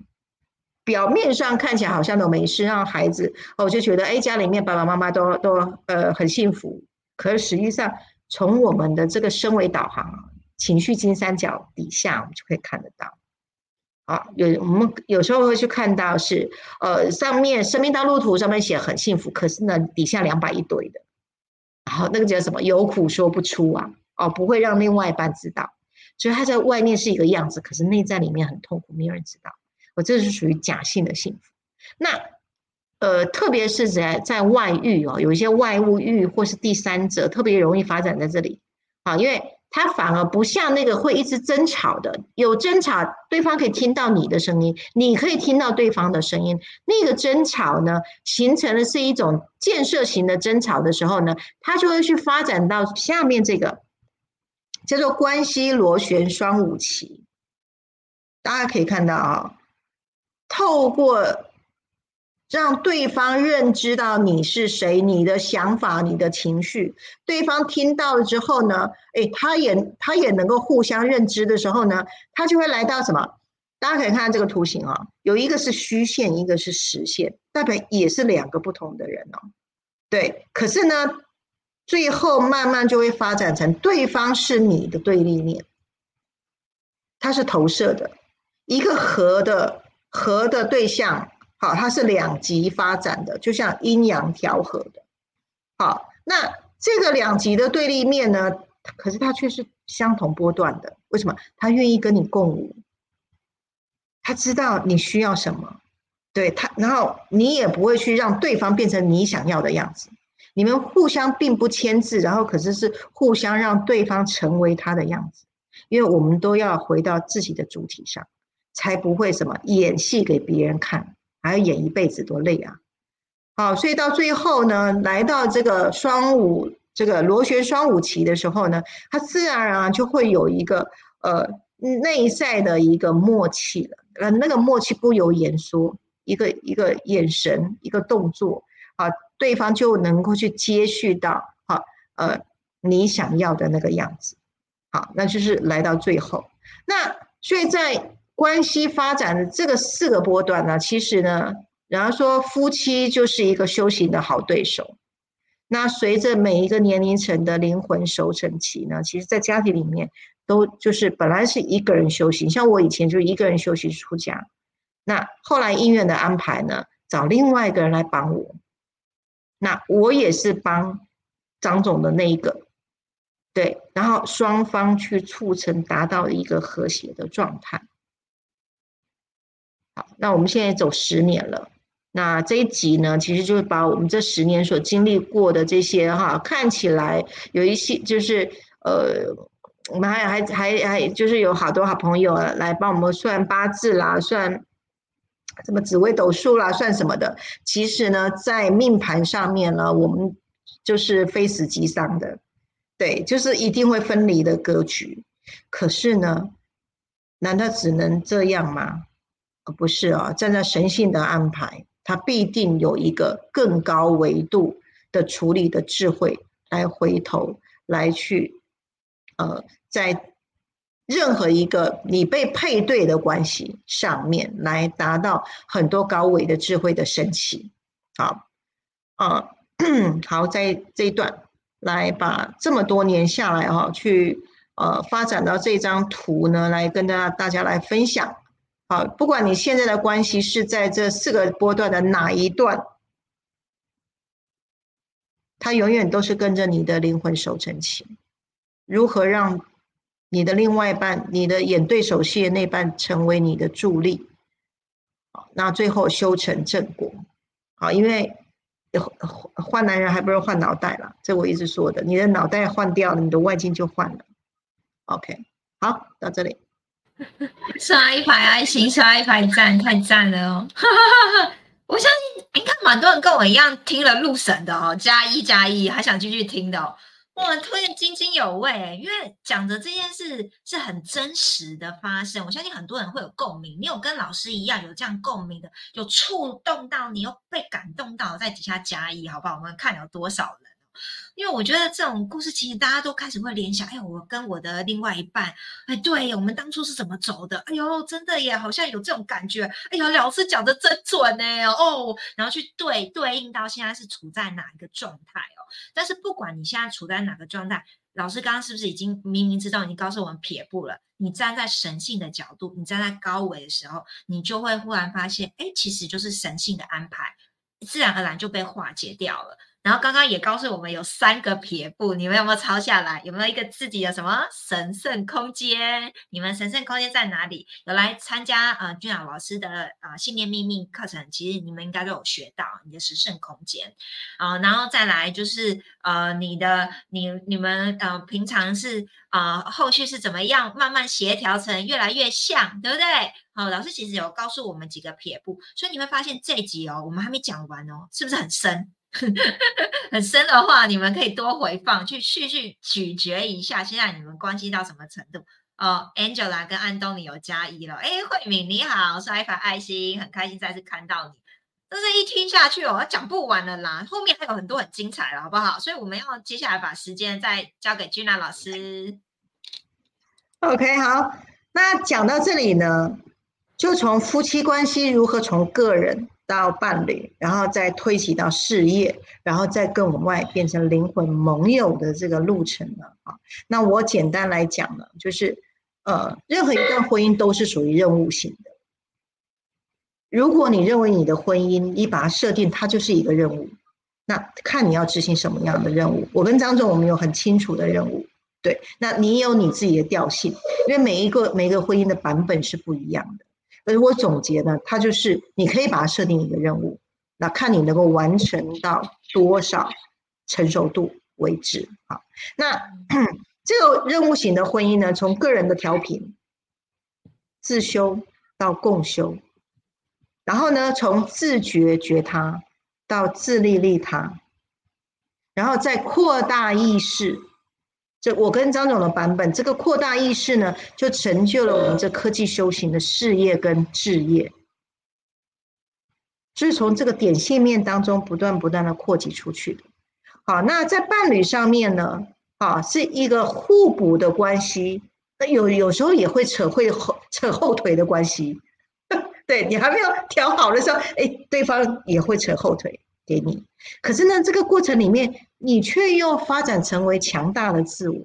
表面上看起来好像都没事，让孩子哦就觉得哎家里面爸爸妈妈都都呃很幸福，可是实际上从我们的这个升维导航情绪金三角底下，我们就可以看得到，啊有我们有时候会去看到是呃上面生命道路图上面写很幸福，可是呢底下两百一堆的，然后那个叫什么？有苦说不出啊，哦不会让另外一半知道，所以他在外面是一个样子，可是内在里面很痛苦，没有人知道。我这是属于假性的幸福，那呃，特别是在在外遇哦，有一些外物欲或是第三者特别容易发展在这里。啊，因为他反而不像那个会一直争吵的，有争吵对方可以听到你的声音，你可以听到对方的声音，那个争吵呢，形成的是一种建设型的争吵的时候呢，他就会去发展到下面这个叫做关系螺旋双五旗，大家可以看到啊。透过让对方认知到你是谁，你的想法、你的情绪，对方听到了之后呢，哎，他也他也能够互相认知的时候呢，他就会来到什么？大家可以看这个图形啊，有一个是虚线，一个是实线，代表也是两个不同的人哦。对，可是呢，最后慢慢就会发展成对方是你的对立面，它是投射的一个和的。和的对象，好，它是两极发展的，就像阴阳调和的。好，那这个两极的对立面呢？可是它却是相同波段的。为什么？他愿意跟你共舞，他知道你需要什么，对他，然后你也不会去让对方变成你想要的样子。你们互相并不牵制，然后可是是互相让对方成为他的样子，因为我们都要回到自己的主体上。才不会什么演戏给别人看，还要演一辈子多累啊！好，所以到最后呢，来到这个双五这个螺旋双五期的时候呢，他自然而然就会有一个呃内在的一个默契了。呃，那个默契不由言说，一个一个眼神，一个动作，对方就能够去接续到好呃你想要的那个样子。好，那就是来到最后，那所以在。关系发展的这个四个波段呢，其实呢，然后说夫妻就是一个修行的好对手。那随着每一个年龄层的灵魂熟成期呢，其实在家庭里面都就是本来是一个人修行，像我以前就一个人修行出家，那后来因缘的安排呢，找另外一个人来帮我，那我也是帮张总的那一个，对，然后双方去促成达到一个和谐的状态。好，那我们现在走十年了。那这一集呢，其实就是把我们这十年所经历过的这些哈，看起来有一些就是呃，我们还还还还就是有好多好朋友来帮我们算八字啦，算什么紫微斗数啦，算什么的。其实呢，在命盘上面呢，我们就是非死即伤的，对，就是一定会分离的格局。可是呢，难道只能这样吗？不是啊，站在神性的安排，它必定有一个更高维度的处理的智慧来回头来去，呃，在任何一个你被配对的关系上面，来达到很多高维的智慧的升起。好，啊，好，在这一段来把这么多年下来哈，去呃发展到这张图呢，来跟大家大家来分享。好，不管你现在的关系是在这四个波段的哪一段，它永远都是跟着你的灵魂守成情。如何让？你的另外一半，你的演对手戏的那半成为你的助力，好，那最后修成正果，好，因为换男人还不如换脑袋了，这我一直说的，你的脑袋换掉了，你的外境就换了。OK，好，到这里，刷一排爱心，刷一排赞，太赞了哦！我相信应该蛮多人跟我一样听了入神的哦，加一加一，还想继续听的哦。哇，突然津津有味，因为讲的这件事是很真实的发生，我相信很多人会有共鸣。你有跟老师一样有这样共鸣的，有触动到你，又被感动到，在底下加一，好不好？我们看有多少人。因为我觉得这种故事，其实大家都开始会联想，哎，我跟我的另外一半，哎，对我们当初是怎么走的？哎呦，真的耶，好像有这种感觉。哎呀，老师讲的真准呢，哦，然后去对对应到现在是处在哪一个状态哦。但是不管你现在处在哪个状态，老师刚刚是不是已经明明知道，你告诉我们撇步了？你站在神性的角度，你站在高维的时候，你就会忽然发现，哎，其实就是神性的安排，自然而然就被化解掉了。然后刚刚也告诉我们有三个撇步，你们有没有抄下来？有没有一个自己的什么神圣空间？你们神圣空间在哪里？有来参加呃俊雅老师的啊信念秘密课程，其实你们应该都有学到你的神圣空间啊。然后再来就是呃你的你你们呃平常是啊后续是怎么样慢慢协调成越来越像，对不对？好，老师其实有告诉我们几个撇步，所以你会发现这一集哦，我们还没讲完哦，是不是很深？很深的话，你们可以多回放，去续续咀嚼一下。现在你们关系到什么程度？哦，Angela 跟安东尼有加一了。哎，慧敏你好，刷一排爱心，很开心再次看到你。但是一听下去哦，讲不完了啦，后面还有很多很精彩的，好不好？所以我们要接下来把时间再交给君娜老师。OK，好，那讲到这里呢，就从夫妻关系如何从个人。到伴侣，然后再推起到事业，然后再更往外变成灵魂盟友的这个路程了啊。那我简单来讲呢，就是呃，任何一段婚姻都是属于任务型的。如果你认为你的婚姻，你把它设定它就是一个任务，那看你要执行什么样的任务。我跟张总，我们有很清楚的任务，对，那你有你自己的调性，因为每一个每一个婚姻的版本是不一样的。而我总结呢，它就是你可以把它设定一个任务，那看你能够完成到多少成熟度为止。好，那 这个任务型的婚姻呢，从个人的调频、自修到共修，然后呢，从自觉觉他到自利利他，然后再扩大意识。这我跟张总的版本，这个扩大意识呢，就成就了我们这科技修行的事业跟置业，是从这个点线面当中不断不断的扩及出去的。好，那在伴侣上面呢，啊，是一个互补的关系，那有有时候也会扯会后扯后腿的关系，对你还没有调好的时候，哎，对方也会扯后腿。给你，可是呢，这个过程里面，你却又发展成为强大的自我，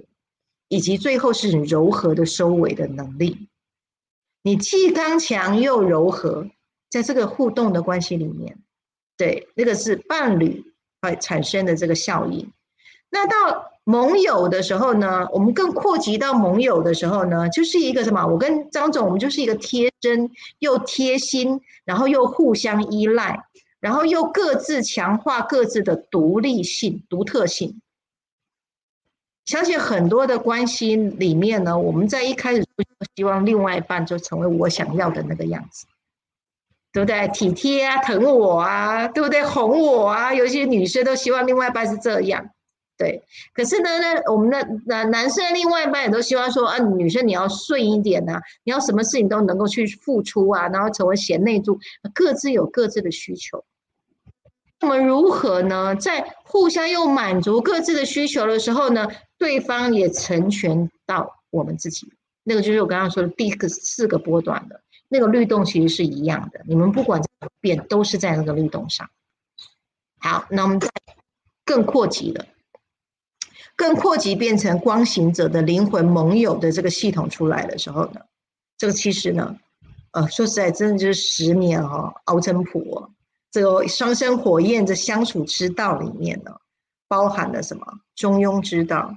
以及最后是柔和的收尾的能力。你既刚强又柔和，在这个互动的关系里面，对，那个是伴侣会产生的这个效应。那到盟友的时候呢，我们更扩及到盟友的时候呢，就是一个什么？我跟张总，我们就是一个贴身又贴心，然后又互相依赖。然后又各自强化各自的独立性、独特性。相信很多的关系里面呢，我们在一开始希望另外一半就成为我想要的那个样子，对不对？体贴啊，疼我啊，对不对？哄我啊，有些女生都希望另外一半是这样，对。可是呢，那我们的男男生另外一半也都希望说啊，女生你要顺一点呐，你要什么事情都能够去付出啊，然后成为贤内助，各自有各自的需求。那么如何呢？在互相又满足各自的需求的时候呢，对方也成全到我们自己，那个就是我刚刚说的第一个四个波段的那个律动，其实是一样的。你们不管怎么变，都是在那个律动上。好，那我们再更扩级了，更扩级变成光行者的灵魂盟友的这个系统出来的时候呢，这个其实呢，呃，说实在，真的就是十年哦，熬成谱哦。这个双生火焰的相处之道里面呢，包含了什么？中庸之道、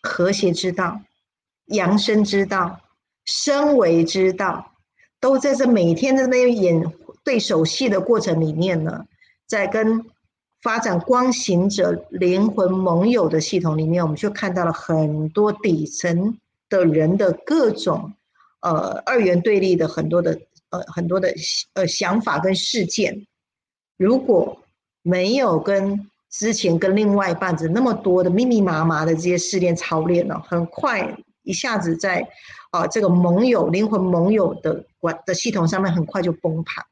和谐之道、扬升之道、升维之道，都在这每天的那演对手戏的过程里面呢，在跟。发展光行者灵魂盟友的系统里面，我们就看到了很多底层的人的各种呃二元对立的很多的呃很多的呃想法跟事件。如果没有跟之前跟另外一半子那么多的密密麻麻的这些试炼操练呢，很快一下子在啊这个盟友灵魂盟友的管的系统上面很快就崩盘。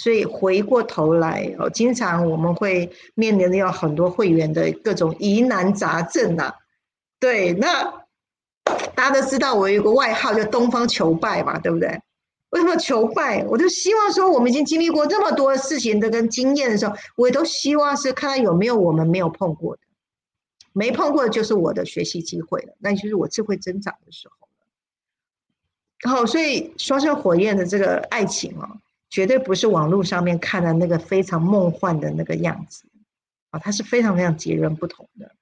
所以回过头来哦，经常我们会面临的有很多会员的各种疑难杂症呐。对，那大家都知道我有个外号叫东方求败嘛，对不对？为什么求败？我就希望说，我们已经经历过这么多事情的跟经验的时候，我也都希望是看看有没有我们没有碰过的，没碰过的就是我的学习机会了，那就是我智慧增长的时候了。好，所以双生火焰的这个爱情哦。绝对不是网络上面看的那个非常梦幻的那个样子，啊，它是非常非常截然不同的。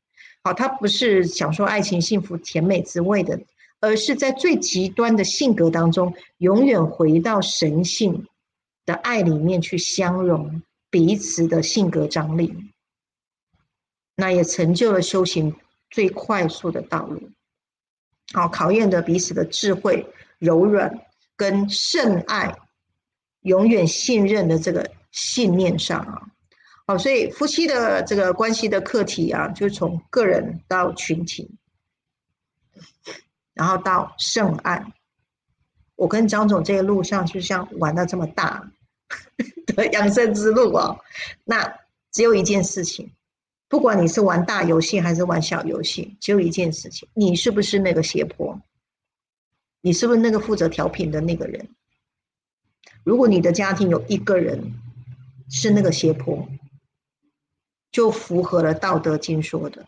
好，它不是享受爱情、幸福、甜美滋味的，而是在最极端的性格当中，永远回到神性的爱里面去相融彼此的性格张力，那也成就了修行最快速的道路。好，考验的彼此的智慧、柔软跟圣爱。永远信任的这个信念上啊，好，所以夫妻的这个关系的课题啊，就从个人到群体，然后到圣爱。我跟张总这个路上就像玩到这么大的养生之路啊，那只有一件事情，不管你是玩大游戏还是玩小游戏，只有一件事情，你是不是那个斜坡？你是不是那个负责调频的那个人？如果你的家庭有一个人是那个斜坡，就符合了《道德经》说的：“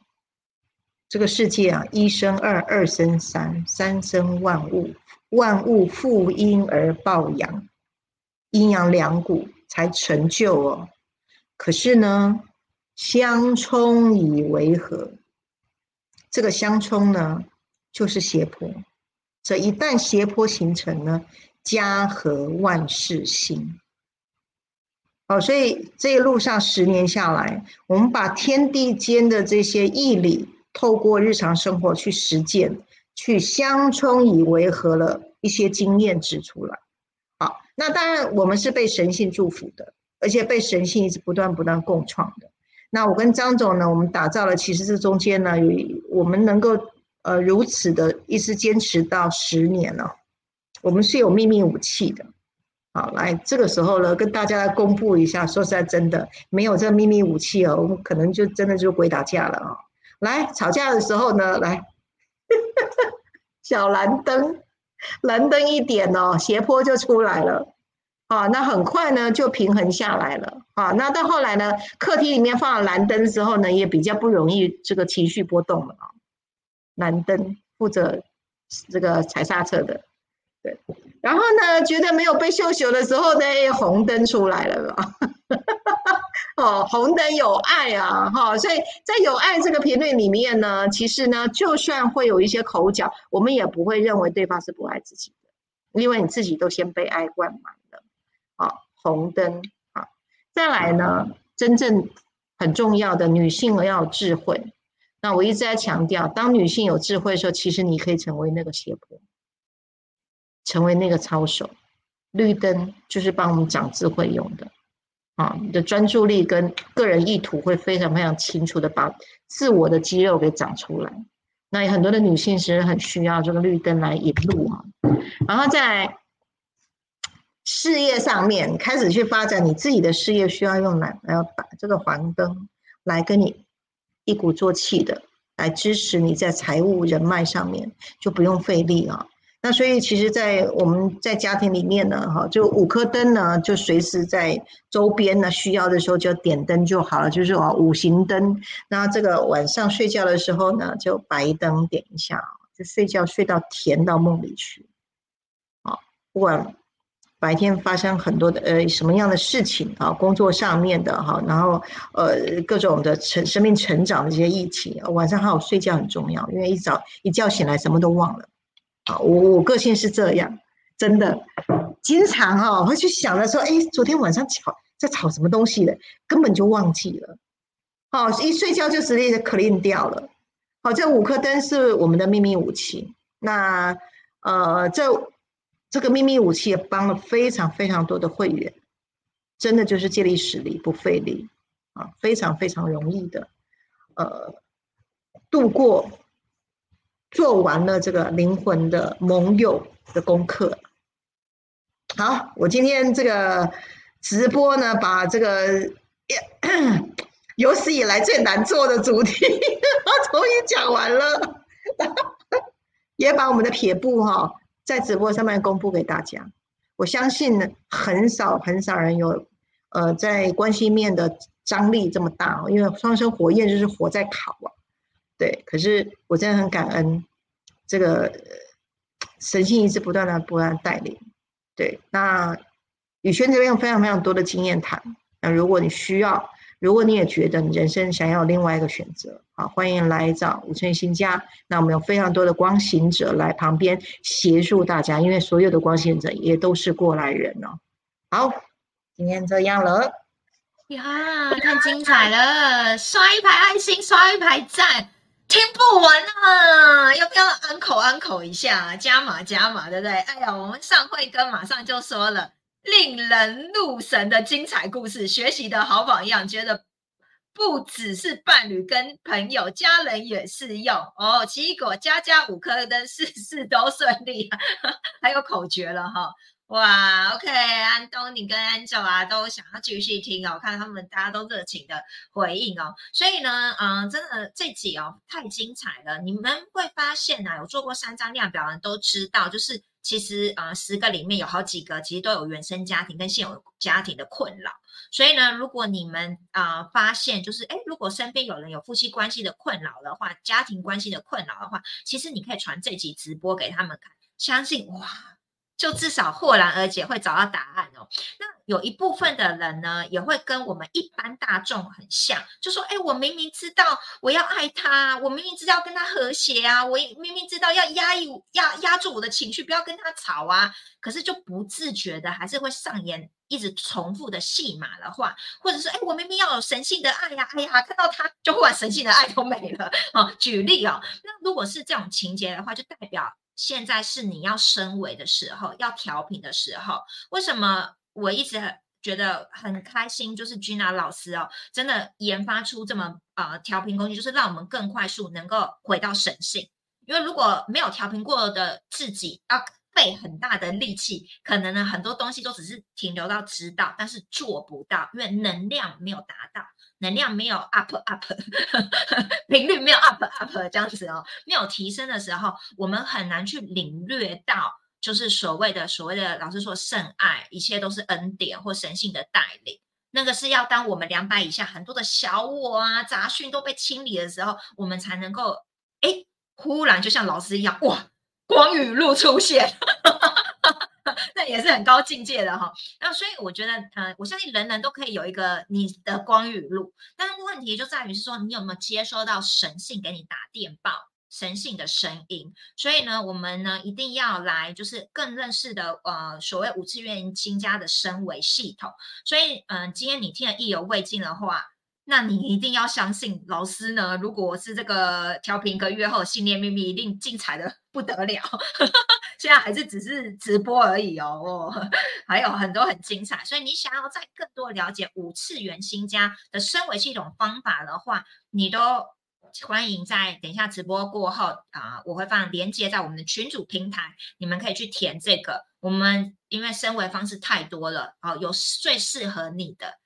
这个世界啊，一生二，二生三，三生万物，万物负阴而抱阳，阴阳两股才成就哦。可是呢，相冲以为和，这个相冲呢，就是斜坡。这一旦斜坡形成呢？”家和万事兴，好，所以这一路上十年下来，我们把天地间的这些义理，透过日常生活去实践，去相冲以为和了一些经验指出来。好，那当然我们是被神性祝福的，而且被神性一直不断不断共创的。那我跟张总呢，我们打造了，其实这中间呢，有我们能够呃如此的一直坚持到十年了。我们是有秘密武器的，好，来这个时候呢，跟大家公布一下。说实在，真的没有这秘密武器哦，我们可能就真的就鬼打架了啊！来吵架的时候呢，来 小蓝灯，蓝灯一点哦，斜坡就出来了，啊，那很快呢就平衡下来了，啊，那到后来呢，客厅里面放了蓝灯之后呢，也比较不容易这个情绪波动了啊。蓝灯负责这个踩刹车的。对，然后呢，觉得没有被秀秀的时候呢，红灯出来了嘛。哦，红灯有爱啊，哈，所以在有爱这个频率里面呢，其实呢，就算会有一些口角，我们也不会认为对方是不爱自己的，因为你自己都先被爱灌满了。好，红灯啊，再来呢，真正很重要的女性要有智慧。那我一直在强调，当女性有智慧的时候，其实你可以成为那个斜坡。成为那个操守，绿灯就是帮我们长智慧用的，啊，你的专注力跟个人意图会非常非常清楚的把自我的肌肉给长出来。那有很多的女性其实很需要这个绿灯来引路啊，然后在事业上面开始去发展你自己的事业，需要用来来要打这个黄灯来跟你一鼓作气的来支持你在财务人脉上面，就不用费力啊。那所以其实，在我们在家庭里面呢，哈，就五颗灯呢，就随时在周边呢，需要的时候就点灯就好了，就是啊五行灯。那这个晚上睡觉的时候呢，就白灯点一下，就睡觉睡到甜到梦里去。啊，不管白天发生很多的呃什么样的事情啊，工作上面的哈，然后呃各种的成生命成长的这些议题，晚上好好睡觉很重要，因为一早一觉醒来什么都忘了。我我个性是这样，真的，经常哈会去想着说，哎，昨天晚上吵在吵什么东西的，根本就忘记了。好，一睡觉就直接 clean 掉了。好，这五颗灯是我们的秘密武器。那呃，这这个秘密武器也帮了非常非常多的会员，真的就是借力使力，不费力啊，非常非常容易的，呃，度过。做完了这个灵魂的盟友的功课，好，我今天这个直播呢，把这个 有史以来最难做的主题，终于讲完了，也把我们的撇步哈，在直播上面公布给大家。我相信很少很少人有呃，在关系面的张力这么大，因为双生火焰就是火在烤啊。对，可是我真的很感恩，这个神性一直不断的不断带领。对，那宇轩这边有非常非常多的经验谈。那如果你需要，如果你也觉得你人生想要另外一个选择，好，欢迎来找五寸新家。那我们有非常多的光行者来旁边协助大家，因为所有的光行者也都是过来人哦。好，今天这样了。呀，太精彩了！刷一排爱心，刷一排赞。听不完啊！要不要安口安口一下？加码加码，对不对？哎呀，我们上会哥马上就说了，令人入神的精彩故事，学习的好榜样，觉得不只是伴侣跟朋友，家人也适用哦。奇异果家家五颗灯，事事都顺利，还有口诀了哈。哇，OK，安东尼跟安九啊都想要继续听哦，看他们大家都热情的回应哦，所以呢，嗯，真的这集哦太精彩了，你们会发现呢，有做过三张量表的人都知道，就是其实呃十个里面有好几个其实都有原生家庭跟现有家庭的困扰，所以呢，如果你们啊发现就是哎，如果身边有人有夫妻关系的困扰的话，家庭关系的困扰的话，其实你可以传这集直播给他们看，相信哇。就至少豁然而解，会找到答案哦。那有一部分的人呢，也会跟我们一般大众很像，就说：“哎，我明明知道我要爱他，我明明知道跟他和谐啊，我明明知道要压抑、压压住我的情绪，不要跟他吵啊，可是就不自觉的还是会上演一直重复的戏码的话，或者是哎，我明明要有神性的爱呀，哎呀，看到他就忽然神性的爱都没了啊。举例哦，那如果是这种情节的话，就代表。现在是你要升维的时候，要调频的时候。为什么我一直觉得很开心？就是君娜老师哦，真的研发出这么呃调频工具，就是让我们更快速能够回到神性。因为如果没有调频过的自己，要费很大的力气，可能呢很多东西都只是停留到知道，但是做不到，因为能量没有达到。能量没有 up up，频率没有 up up 这样子哦，没有提升的时候，我们很难去领略到，就是所谓的所谓的老师说圣爱，一切都是恩典或神性的带领。那个是要当我们两百以下很多的小我啊杂讯都被清理的时候，我们才能够哎，忽然就像老师一样，哇，光雨露出现。那也是很高境界的哈，那所以我觉得，呃，我相信人人都可以有一个你的光雨路，但是问题就在于是说，你有没有接收到神性给你打电报，神性的声音？所以呢，我们呢一定要来，就是更认识的，呃，所谓五次元新家的升维系统。所以，嗯，今天你听了意犹未尽的话。那你一定要相信老师呢。如果是这个调频一个月后，信念秘密一定精彩的不得了。现在还是只是直播而已哦，还有很多很精彩。所以你想要再更多了解五次元新家的升维系统方法的话，你都欢迎在等一下直播过后啊，我会放连接在我们的群主平台，你们可以去填这个。我们因为升维方式太多了，哦，有最适合你的。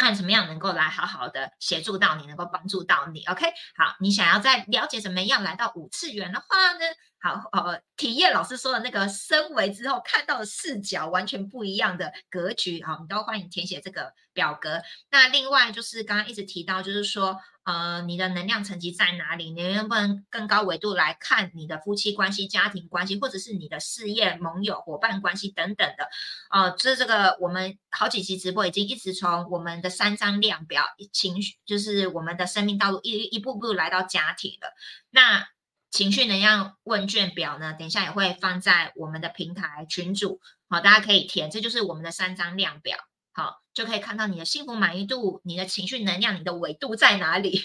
看怎么样能够来好好的协助到你，能够帮助到你。OK，好，你想要在了解怎么样来到五次元的话呢？好，呃，体验老师说的那个升维之后看到的视角完全不一样的格局啊，你都欢迎填写这个表格。那另外就是刚刚一直提到，就是说，呃，你的能量层级在哪里？你能不能更高维度来看你的夫妻关系、家庭关系，或者是你的事业、盟友、伙伴关系等等的？哦，这这个我们好几期直播已经一直从我们的三张量表情绪，就是我们的生命道路一一步步来到家庭了。那情绪能量问卷表呢，等一下也会放在我们的平台群组，好，大家可以填，这就是我们的三张量表，好，就可以看到你的幸福满意度、你的情绪能量、你的维度在哪里，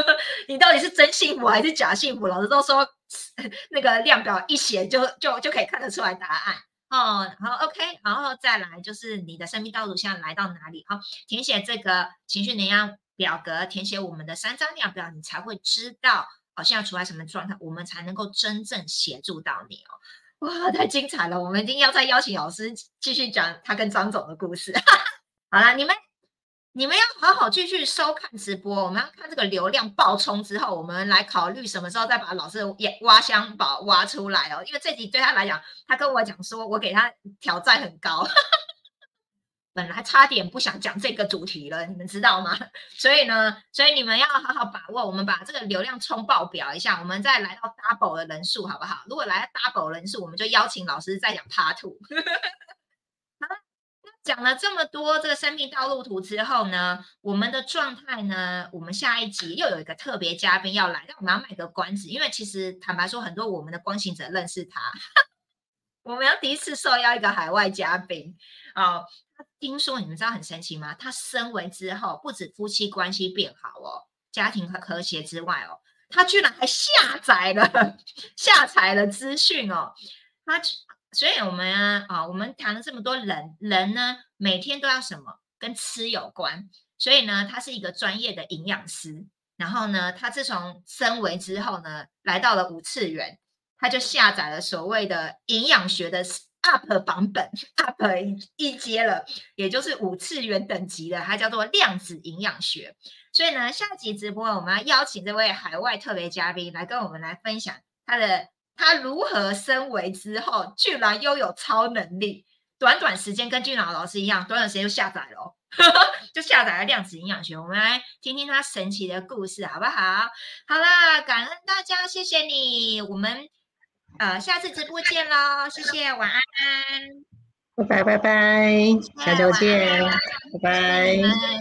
你到底是真幸福还是假幸福？老师都说那个量表一写就就就可以看得出来答案，哦，好，OK，然后再来就是你的生命道路现在来到哪里？好，填写这个情绪能量表格，填写我们的三张量表，你才会知道。哦，现在处在什么状态，我们才能够真正协助到你哦？哇，太精彩了！我们一定要再邀请老师继续讲他跟张总的故事。好了，你们你们要好好继续收看直播。我们要看这个流量爆冲之后，我们来考虑什么时候再把老师也挖箱宝挖出来哦。因为这集对他来讲，他跟我讲说，我给他挑战很高。本来差点不想讲这个主题了，你们知道吗？所以呢，所以你们要好好把握。我们把这个流量冲爆表一下，我们再来到 double 的人数，好不好？如果来到 double 人数，我们就邀请老师再讲 part two。讲了这么多这个生命道路图之后呢，我们的状态呢，我们下一集又有一个特别嘉宾要来，让我们要卖个关子，因为其实坦白说，很多我们的光行者认识他，我们要第一次受邀一个海外嘉宾啊。听说你们知道很神奇吗？他升为之后，不止夫妻关系变好哦，家庭和和谐之外哦，他居然还下载了 下载了资讯哦。他所以我们啊，我们谈了这么多人，人呢每天都要什么跟吃有关，所以呢，他是一个专业的营养师。然后呢，他自从升维之后呢，来到了五次元，他就下载了所谓的营养学的。up 版本 up 一阶了，也就是五次元等级的，它叫做量子营养学。所以呢，下集直播我们要邀请这位海外特别嘉宾来跟我们来分享他的他如何升维之后，居然拥有超能力，短短时间跟俊朗老师一样，短短时间就下载了，就下载了量子营养学。我们来听听他神奇的故事，好不好？好啦，感恩大家，谢谢你，我们。呃，下次直播见喽，谢谢，晚安，拜拜拜拜，下周见，拜拜。